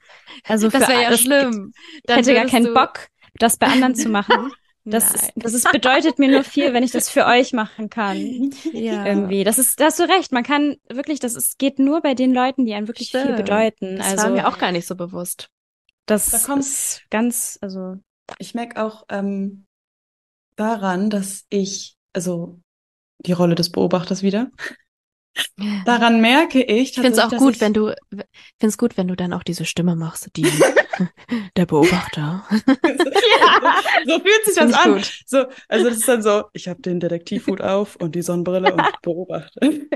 also das wäre ja das- schlimm. Ich Dann hätte gar keinen du- Bock, das bei anderen zu machen. Das, ist, das ist, bedeutet mir nur viel, wenn ich das für euch machen kann. Ja. Irgendwie. Das ist, da hast du recht. Man kann wirklich, das ist, geht nur bei den Leuten, die einem wirklich viel Stimmt. bedeuten. Das also war mir auch gar nicht so bewusst. das Da kommt- ist ganz, also Ich merke auch ähm, daran, dass ich, also die Rolle des Beobachters wieder, daran merke ich Ich finde es auch gut, wenn du, find's gut, wenn du dann auch diese Stimme machst, die der Beobachter. so fühlt sich das ich an. gut. So, also das ist dann so, ich habe den Detektivhut auf und die Sonnenbrille und beobachte.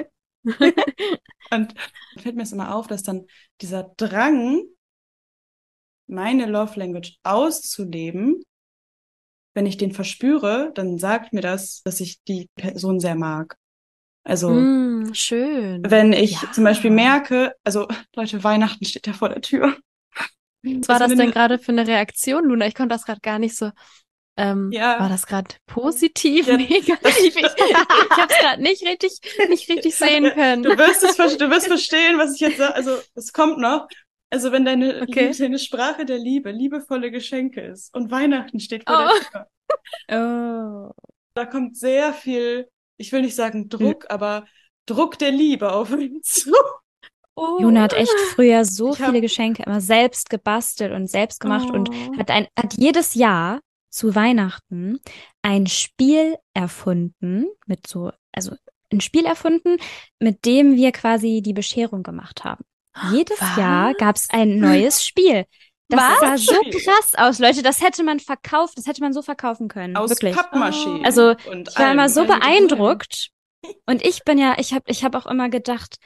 und fällt mir es immer auf, dass dann dieser Drang, meine Love Language auszuleben, wenn ich den verspüre, dann sagt mir das, dass ich die Person sehr mag. Also, Mm, schön. wenn ich Ja. zum Beispiel merke, also Leute, Weihnachten steht ja vor der Tür. Was war Also das wenn denn gerade für eine Reaktion, Luna? Ich konnte das gerade gar nicht so. Ähm, Ja. War das gerade positiv, Ja, negativ? Ich, ich habe es gerade nicht richtig, nicht richtig sehen können. Du wirst es, du wirst verstehen, was ich jetzt sage. Also, es kommt noch. Also, wenn deine, Okay. Deine Sprache der Liebe liebevolle Geschenke ist und Weihnachten steht vor Oh. der Tür, oh. da kommt sehr viel, ich will nicht sagen Druck, aber Druck der Liebe auf ihn zu. Oh. Juna hat echt früher so Ich hab- viele Geschenke immer selbst gebastelt und selbst gemacht und Oh. hat ein, hat jedes Jahr zu Weihnachten ein Spiel erfunden mit so, also ein Spiel erfunden, mit dem wir quasi die Bescherung gemacht haben. Jedes Was? Jahr gab es ein neues Spiel. Das Was? sah so krass aus, Leute. Das hätte man verkauft, das hätte man so verkaufen können. Aus Wirklich. Pappmaché. Also, und Ich war immer so beeindruckt. Und ich bin ja, ich habe ich hab auch immer gedacht,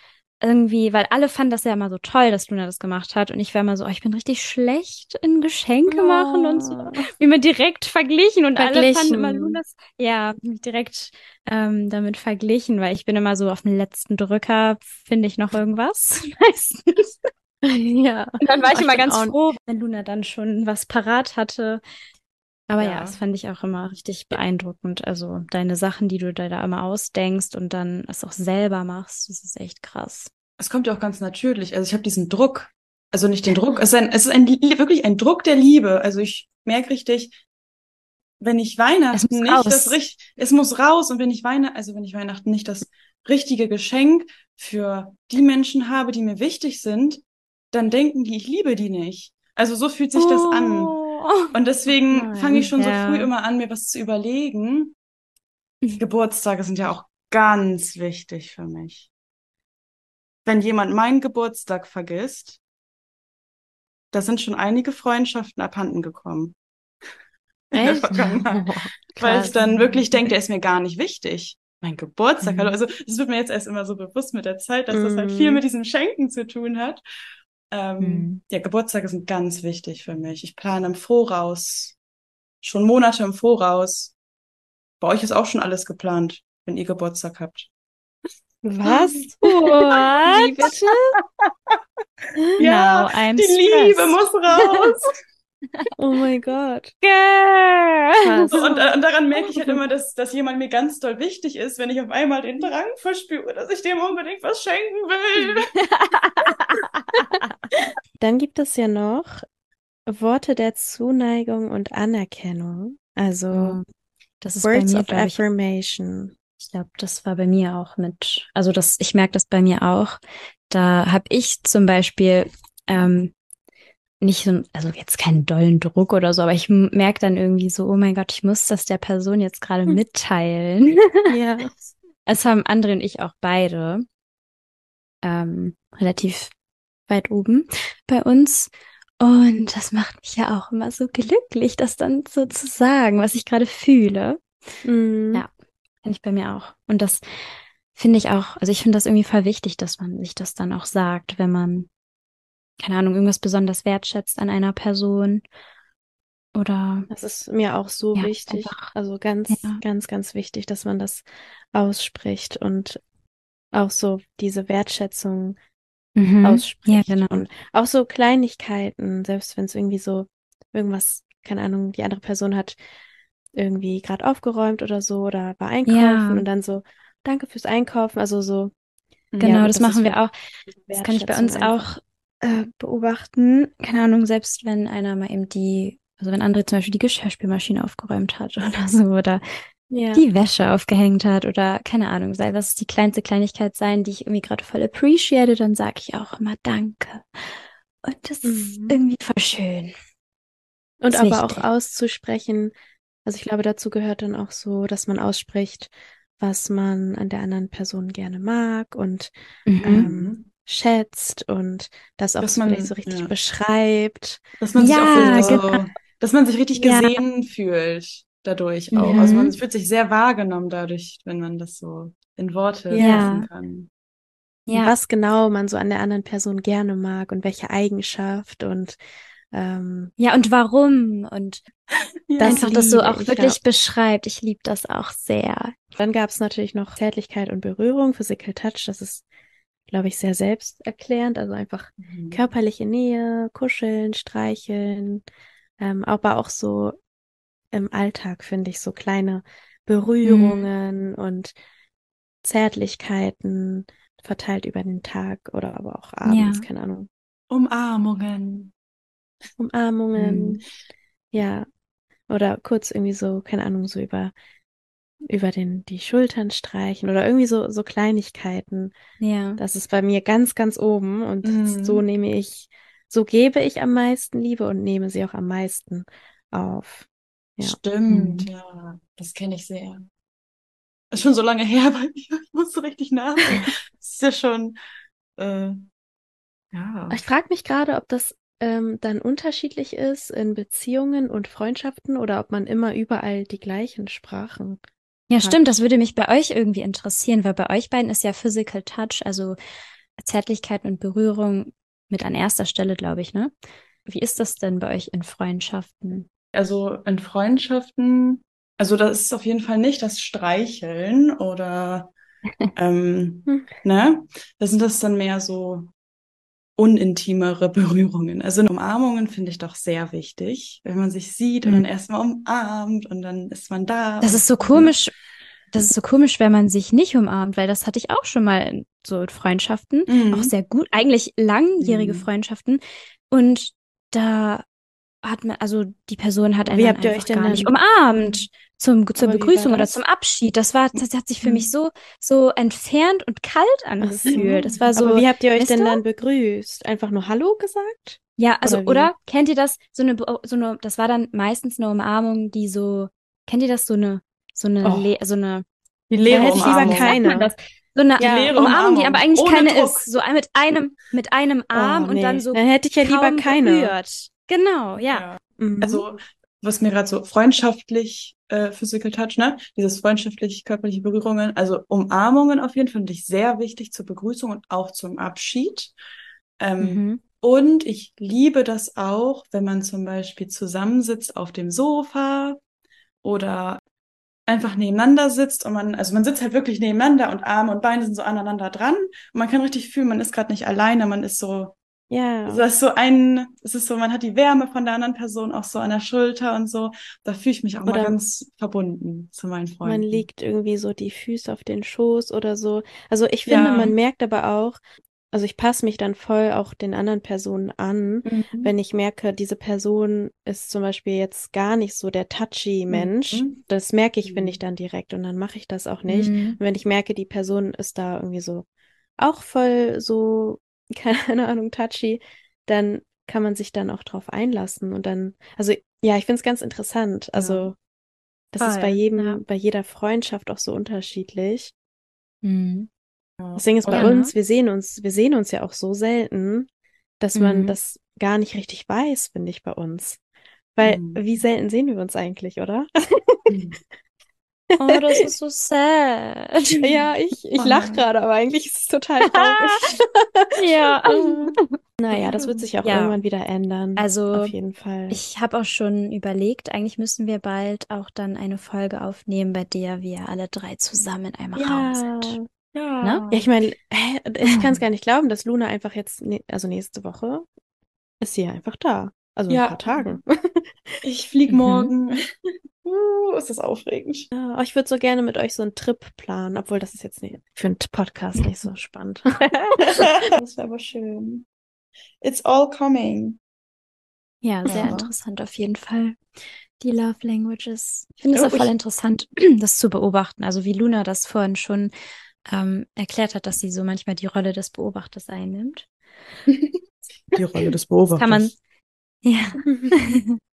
irgendwie, weil alle fanden das ja immer so toll, dass Luna das gemacht hat. Und ich war immer so, oh, ich bin richtig schlecht in Geschenke machen und so. Wie man direkt verglichen und alle fanden immer Verglichen. Lunas, ja, mich direkt ähm, damit verglichen, weil ich bin immer so auf dem letzten Drücker, finde ich noch irgendwas meistens. ja. Und dann war ich Ich immer bin ganz auch- froh, wenn Luna dann schon was parat hatte. Aber ja, Ja. das fand ich auch immer richtig beeindruckend. Also deine Sachen, die du da, da immer ausdenkst und dann es auch selber machst, das ist echt krass. Es kommt ja auch ganz natürlich. Also ich habe diesen Druck. Also nicht den Druck, es ist, ein, es ist ein, wirklich ein Druck der Liebe. Also ich merke richtig, wenn ich Es Weihnachten muss nicht raus. das richtig, es muss raus und wenn ich Weihnachten, also wenn ich Weihnachten nicht das richtige Geschenk für die Menschen habe, die mir wichtig sind, dann denken die, ich liebe die nicht. Also so fühlt sich das an. Oh. Und deswegen fange ich schon ja. so früh immer an, mir was zu überlegen. Geburtstage sind ja auch ganz wichtig für mich. Wenn jemand meinen Geburtstag vergisst, da sind schon einige Freundschaften abhanden gekommen. Echt? Oh, Weil ich dann wirklich denke, der ist mir gar nicht wichtig. Mein Geburtstag, Mhm. Also, das wird mir jetzt erst immer so bewusst mit der Zeit, dass das halt viel Mhm. mit diesem Schenken zu tun hat. Ähm, Mhm. Ja, Geburtstage sind ganz wichtig für mich. Ich plane im Voraus, schon Monate im Voraus. Bei euch ist auch schon alles geplant, wenn ihr Geburtstag habt. Was? What? Wie bitte? Ja, I'm Die stressed. Liebe muss raus. Oh mein Gott. Und, äh, und daran merke ich halt immer, dass, dass jemand mir ganz doll wichtig ist, wenn ich auf einmal den Drang verspüre, dass ich dem unbedingt was schenken will. Dann gibt es ja noch Worte der Zuneigung und Anerkennung. Also Das ist bei Words mir, of glaube ich, Affirmation. Ich glaube, das war bei mir auch mit, also das, ich merke das bei mir auch. Da habe ich zum Beispiel ähm, nicht so, also jetzt keinen dollen Druck oder so, aber ich merke dann irgendwie so, oh mein Gott, ich muss das der Person jetzt gerade Hm. mitteilen. Ja. Es haben André und ich auch beide ähm, relativ weit oben bei uns. Und das macht mich ja auch immer so glücklich, das dann so zu sagen, was ich gerade fühle. Mhm. Ja. Kann ich bei mir auch. Und das finde ich auch, also ich finde das irgendwie voll wichtig, dass man sich das dann auch sagt, wenn man, keine Ahnung, irgendwas besonders wertschätzt an einer Person. Oder Das ist mir auch so Ja, wichtig. einfach- Also ganz, Ja. ganz, ganz wichtig, dass man das ausspricht und auch so diese Wertschätzung mhm. ausspricht. Ja, genau. Und auch so Kleinigkeiten, selbst wenn es irgendwie so irgendwas, keine Ahnung, die andere Person hat irgendwie gerade aufgeräumt oder so oder war einkaufen Ja. und dann so, danke fürs Einkaufen. Also so, Genau, Ja, das das machen wir auch. Das kann ich bei uns einfach. auch äh, beobachten. Keine Ahnung, selbst wenn einer mal eben die Also wenn André zum Beispiel die Geschirrspülmaschine aufgeräumt hat oder so oder Ja. die Wäsche aufgehängt hat oder keine Ahnung, sei was die kleinste Kleinigkeit sein, die ich irgendwie gerade voll appreciate, dann sage ich auch immer Danke. Und das ist Mhm. irgendwie voll schön. Und Ist aber auch wichtig. auszusprechen, also ich glaube, dazu gehört dann auch so, dass man ausspricht, was man an der anderen Person gerne mag und Mhm. ähm, schätzt und das auch Dass so man- so richtig ja. beschreibt. Dass man sich Ja, auch wirklich genau. so, dass man sich richtig Ja. gesehen fühlt dadurch auch. Also Mhm. man fühlt sich sehr wahrgenommen dadurch, wenn man das so in Worte Ja. fassen kann. Ja. was genau man so an der anderen Person gerne mag und welche Eigenschaft und ähm, Ja, und warum? Und Ja. Das einfach das so auch ich, wirklich ja. beschreibt. Ich liebe das auch sehr. dann gab es natürlich noch Zärtlichkeit und Berührung, Physical Touch, das ist, glaube ich, sehr selbsterklärend, also einfach Mhm. körperliche Nähe, kuscheln, streicheln, ähm, aber auch so im Alltag finde ich so kleine Berührungen und Zärtlichkeiten verteilt über den Tag oder aber auch abends, Ja. keine Ahnung. Umarmungen. Umarmungen, Mhm. ja. Oder kurz irgendwie so, keine Ahnung, so über, über den, die Schultern streichen oder irgendwie so, so Kleinigkeiten. Ja. Das ist bei mir ganz, ganz oben und Mhm. so nehme ich, so gebe ich am meisten Liebe und nehme sie auch am meisten auf. Ja. Stimmt, Mhm. ja. Das kenne ich sehr. Ist schon so lange her bei mir. Ich muss so richtig nachdenken. Das ist ja schon, äh, ja. Ich frage mich gerade, ob das ähm, dann unterschiedlich ist in Beziehungen und Freundschaften oder ob man immer überall die gleichen Sprachen. Ja, hat. stimmt. Das würde mich bei euch irgendwie interessieren, weil bei euch beiden ist ja Physical Touch, also Zärtlichkeit und Berührung mit an erster Stelle, glaube ich, ne? Wie ist das denn bei euch in Freundschaften? Also in Freundschaften, also das ist auf jeden Fall nicht das Streicheln oder, ähm, Hm. ne? Da sind das dann mehr so unintimere Berührungen. Also Umarmungen finde ich doch sehr wichtig, wenn man sich sieht und Mhm. dann erstmal umarmt und dann ist man da. Das und ist so komisch. Das ist so komisch, wenn man sich nicht umarmt, weil das hatte ich auch schon mal in so Freundschaften, Mhm. auch sehr gut, eigentlich langjährige Mhm. Freundschaften. Und da hat man, also die Person hat einen Wie habt ihr einfach euch denn gar nicht umarmt zum, zur Aber Begrüßung oder zum Abschied. Das war, das hat sich für Mhm. mich so, so entfernt und kalt angefühlt. Das war so, Aber wie habt ihr euch denn dann begrüßt? Einfach nur Hallo gesagt? ja, also, oder oder kennt ihr das? So eine, so eine, das war dann meistens eine Umarmung, die so, kennt ihr das? So eine, so eine, Oh. Le so eine, Die leere hätte ich lieber Umarmung. keine. So eine Ja. leere Umarmung, die Umarmung. aber eigentlich Ohne keine Druck. ist. So mit einem, mit einem Arm Oh, und dann nee. so Dann hätte ich ja lieber keine. berührt. Genau, ja. Ja. Mhm. Also, was mir gerade so freundschaftlich, äh, Physical Touch, ne? Dieses freundschaftlich körperliche Berührungen, also Umarmungen auf jeden Fall finde ich sehr wichtig zur Begrüßung und auch zum Abschied. Ähm, Mhm. Und ich liebe das auch, wenn man zum Beispiel zusammensitzt auf dem Sofa oder einfach nebeneinander sitzt und man, also man sitzt halt wirklich nebeneinander und Arme und Beine sind so aneinander dran und man kann richtig fühlen, man ist gerade nicht alleine, man ist so, ja. das ist so ein, es ist so, man hat die Wärme von der anderen Person auch so an der Schulter und so. Da fühle ich mich auch mal Oder ganz verbunden zu meinen Freunden. Man legt irgendwie so die Füße auf den Schoß oder so. Also ich finde, Ja. man merkt aber auch, also ich passe mich dann voll auch den anderen Personen an, Mhm. wenn ich merke, diese Person ist zum Beispiel jetzt gar nicht so der touchy Mensch. Mhm. Das merke ich, finde ich Mhm. dann direkt und dann mache ich das auch nicht. Mhm. Und wenn ich merke, die Person ist da irgendwie so auch voll so, keine Ahnung, touchy, dann kann man sich dann auch drauf einlassen und dann, also ja, ich finde es ganz interessant. Also das ist bei Voll, jedem, ja. bei jeder Freundschaft auch so unterschiedlich. Mhm. Ja. Deswegen ist bei Ja, ne? uns, wir sehen uns, wir sehen uns ja auch so selten, dass man Mhm. das gar nicht richtig weiß, finde ich, bei uns. Weil, Mhm. wie selten sehen wir uns eigentlich, oder? Oh, das ist so sad. Ja, ich, ich Oh lache gerade, aber eigentlich ist es total traurig. ja. Naja, das wird sich auch Ja. irgendwann wieder ändern. Also, Auf jeden Fall. Ich habe auch schon überlegt, eigentlich müssen wir bald auch dann eine Folge aufnehmen, bei der wir alle drei zusammen in einem Raum sind. Ja. Ne? Ja, ich meine, ich kann es gar nicht glauben, dass Luna einfach jetzt, ne, also nächste Woche ist sie ja einfach da. Also in Ja. ein paar Tagen. Ich flieg Mhm. morgen. Uh, ist das aufregend. Ja, ich würde so gerne mit euch so einen Trip planen, obwohl das ist jetzt nicht, für einen Podcast nicht so spannend. das wäre aber schön. It's all coming. Ja, sehr Ja. interessant auf jeden Fall. Die Love Languages. Ich finde es Oh, auch voll ich- interessant, das zu beobachten. Also wie Luna das vorhin schon ähm, erklärt hat, dass sie so manchmal die Rolle des Beobachters einnimmt. Die Rolle des Beobachters. Kann man, ja.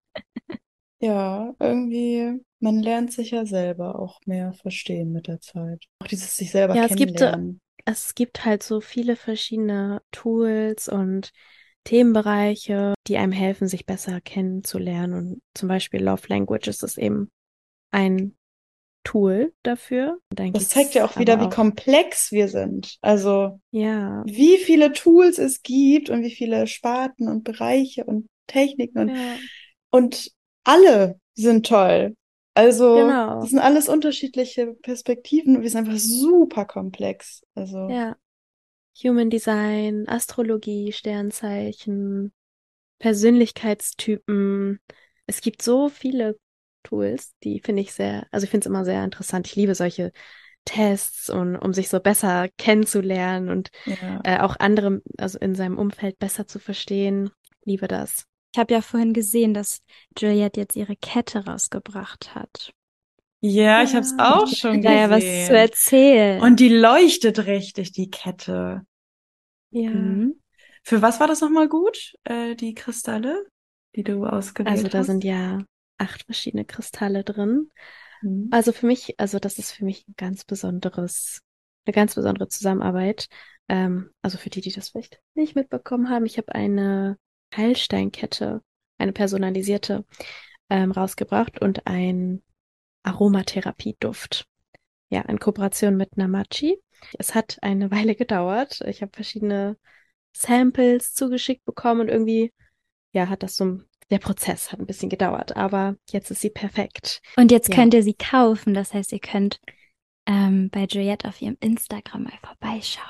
Ja, irgendwie, man lernt sich ja selber auch mehr verstehen mit der Zeit. Auch dieses sich selber Ja, es gibt, äh, kennenlernen. Es gibt halt so viele verschiedene Tools und Themenbereiche, die einem helfen, sich besser kennenzulernen. Und zum Beispiel Love Languages ist eben ein Tool dafür. Das zeigt ja auch wieder, wie komplex wir sind. Also, Ja, wie viele Tools es gibt und wie viele Sparten und Bereiche und Techniken und, ja, und alle sind toll. Also, Genau. das sind alles unterschiedliche Perspektiven und wir sind einfach super komplex. Also, ja. Human Design, Astrologie, Sternzeichen, Persönlichkeitstypen. Es gibt so viele Tools, die finde ich sehr, also ich finde es immer sehr interessant. Ich liebe solche Tests und um sich so besser kennenzulernen und ja. äh, auch andere, also in seinem Umfeld besser zu verstehen. Liebe das. Ich habe ja vorhin gesehen, dass Juliette jetzt ihre Kette rausgebracht hat. Ja, ich habe es auch schon Da ja was gesehen. zu erzählen. Und die leuchtet richtig, die Kette. Ja. Mhm. Für was war das nochmal gut? Äh, die Kristalle, die du ausgewählt Also da hast? sind ja acht verschiedene Kristalle drin. Mhm. Also für mich, also das ist für mich ein ganz besonderes, eine ganz besondere Zusammenarbeit. Ähm, also für die, die das vielleicht nicht mitbekommen haben, ich habe eine Heilsteinkette, eine personalisierte, ähm, rausgebracht und ein Aromatherapieduft. Ja, in Kooperation mit Namachi. Es hat eine Weile gedauert. Ich habe verschiedene Samples zugeschickt bekommen und irgendwie, ja, hat das so, der Prozess hat ein bisschen gedauert, aber jetzt ist sie perfekt. Und jetzt Ja. könnt ihr sie kaufen. Das heißt, ihr könnt ähm, bei Juliette auf ihrem Instagram mal vorbeischauen.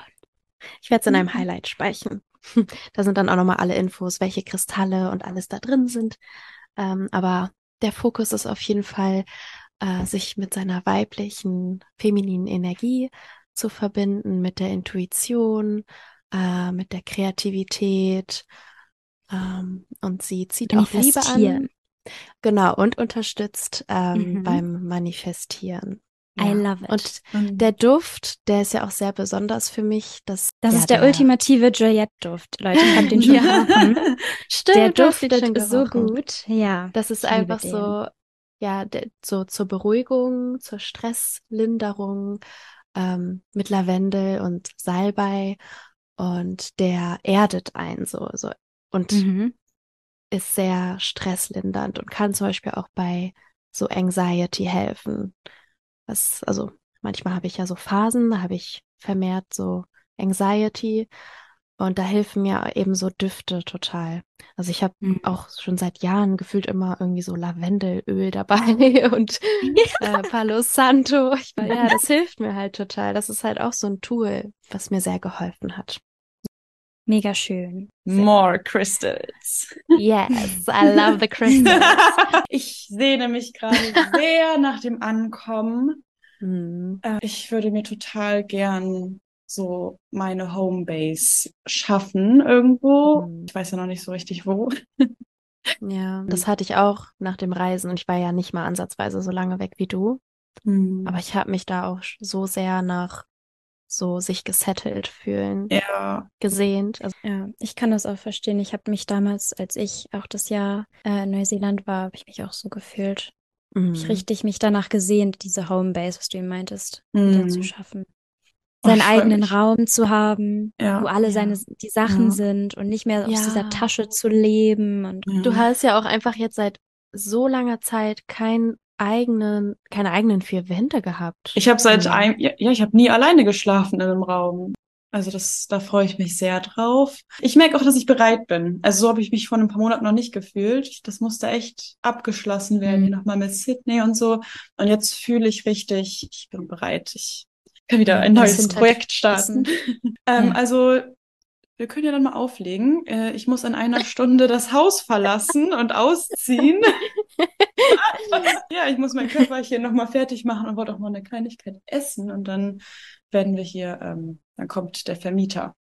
Ich werde es in einem Mhm. Highlight speichern. Da sind dann auch nochmal alle Infos, welche Kristalle und alles da drin sind. Ähm, aber der Fokus ist auf jeden Fall, äh, sich mit seiner weiblichen, femininen Energie zu verbinden, mit der Intuition, äh, mit der Kreativität. Ähm, und sie zieht auch Liebe an. Genau, und unterstützt ähm, Mhm. beim Manifestieren. I love it. Und Und der Duft, der ist ja auch sehr besonders für mich. Das, Das ja, ist der, ultimative Juliette-Duft. Leute, ich habe den schon Ja. gerochen. Stimmt, Der duftet so gut. Ja. Das ist einfach den. so, ja, der, so zur Beruhigung, zur Stresslinderung ähm, mit Lavendel und Salbei und der erdet einen so, so und Mhm. ist sehr stresslindernd und kann zum Beispiel auch bei so Anxiety helfen. Was, also manchmal habe ich ja so Phasen, da habe ich vermehrt so Anxiety und da helfen mir eben so Düfte total. Also ich habe Mhm. auch schon seit Jahren gefühlt immer irgendwie so Lavendelöl dabei und äh, Palo Santo. Ich war, ja, das hilft mir halt total. Das ist halt auch so ein Tool, was mir sehr geholfen hat. Mega schön. More crystals. Yes, I love the crystals. Ich sehne mich gerade sehr nach dem Ankommen. Äh, Ich würde mir total gern so meine Homebase schaffen irgendwo. Mhm. Ich weiß ja noch nicht so richtig wo. Ja, das hatte ich auch nach dem Reisen und ich war ja nicht mal ansatzweise so lange weg wie du. Aber ich habe mich da auch so sehr nach so sich gesettelt fühlen, ja, gesehnt. Also, Ja, ich kann das auch verstehen. Ich habe mich damals, als ich auch das Jahr äh, in Neuseeland war, habe ich mich auch so gefühlt. mhm. Ich richtig mich danach gesehnt, diese Homebase, was du eben meintest, wieder Mhm. zu schaffen. Oh, Seinen freu eigenen mich. Raum zu haben, Ja. wo alle Ja. seine die Sachen Ja. sind und nicht mehr aus Ja. dieser Tasche zu leben und Ja. Du hast ja auch einfach jetzt seit so langer Zeit keinen eigenen, keine eigenen vier Wände gehabt. Ich habe seit einem, ja, ich habe nie alleine geschlafen in einem Raum. Also das, da freue ich mich sehr drauf. Ich merke auch, dass ich bereit bin. Also so habe ich mich vor ein paar Monaten noch nicht gefühlt. Das musste echt abgeschlossen werden, Mhm. hier nochmal mit Sydney und so. Und jetzt fühle ich richtig, ich bin bereit. Ich kann wieder ein neues halt Projekt starten. ähm, Ja. Also wir können ja dann mal auflegen. Äh, ich muss in einer Stunde das Haus verlassen und ausziehen. Ja, ich muss mein Körperchen nochmal fertig machen und wollte auch noch eine Kleinigkeit essen. Und dann werden wir hier, ähm, dann kommt der Vermieter.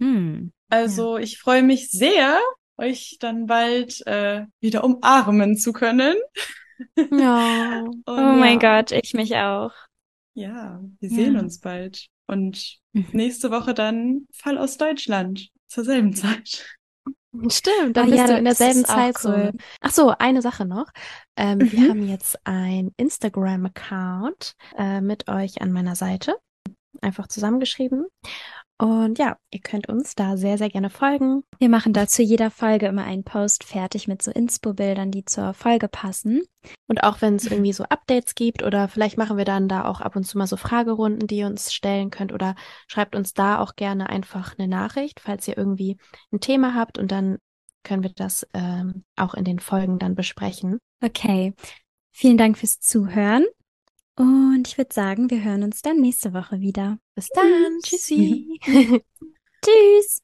Hm. Also ich freue mich sehr, euch dann bald äh, wieder umarmen zu können. Ja. Und Oh mein ja, Gott, ich mich auch. Ja, wir sehen Ja. uns bald. Und Mhm. nächste Woche dann Fall aus Deutschland zur selben Zeit. Stimmt, dann Oh bist ja, du in derselben Zeit so. cool. Ach so, eine Sache noch. Ähm, Wir Mhm. haben jetzt ein Instagram-Account äh, mit euch an meiner Seite. Einfach zusammengeschrieben. Und ja, ihr könnt uns da sehr, sehr gerne folgen. Wir machen da zu jeder Folge immer einen Post fertig mit so Inspo-Bildern, die zur Folge passen. Und auch wenn es irgendwie so Updates gibt oder vielleicht machen wir dann da auch ab und zu mal so Fragerunden, die ihr uns stellen könnt oder schreibt uns da auch gerne einfach eine Nachricht, falls ihr irgendwie ein Thema habt und dann können wir das ähm, auch in den Folgen dann besprechen. Okay. Vielen Dank fürs Zuhören. Und ich würde sagen, wir hören uns dann nächste Woche wieder. Bis dann. Tschüssi. Tschüss.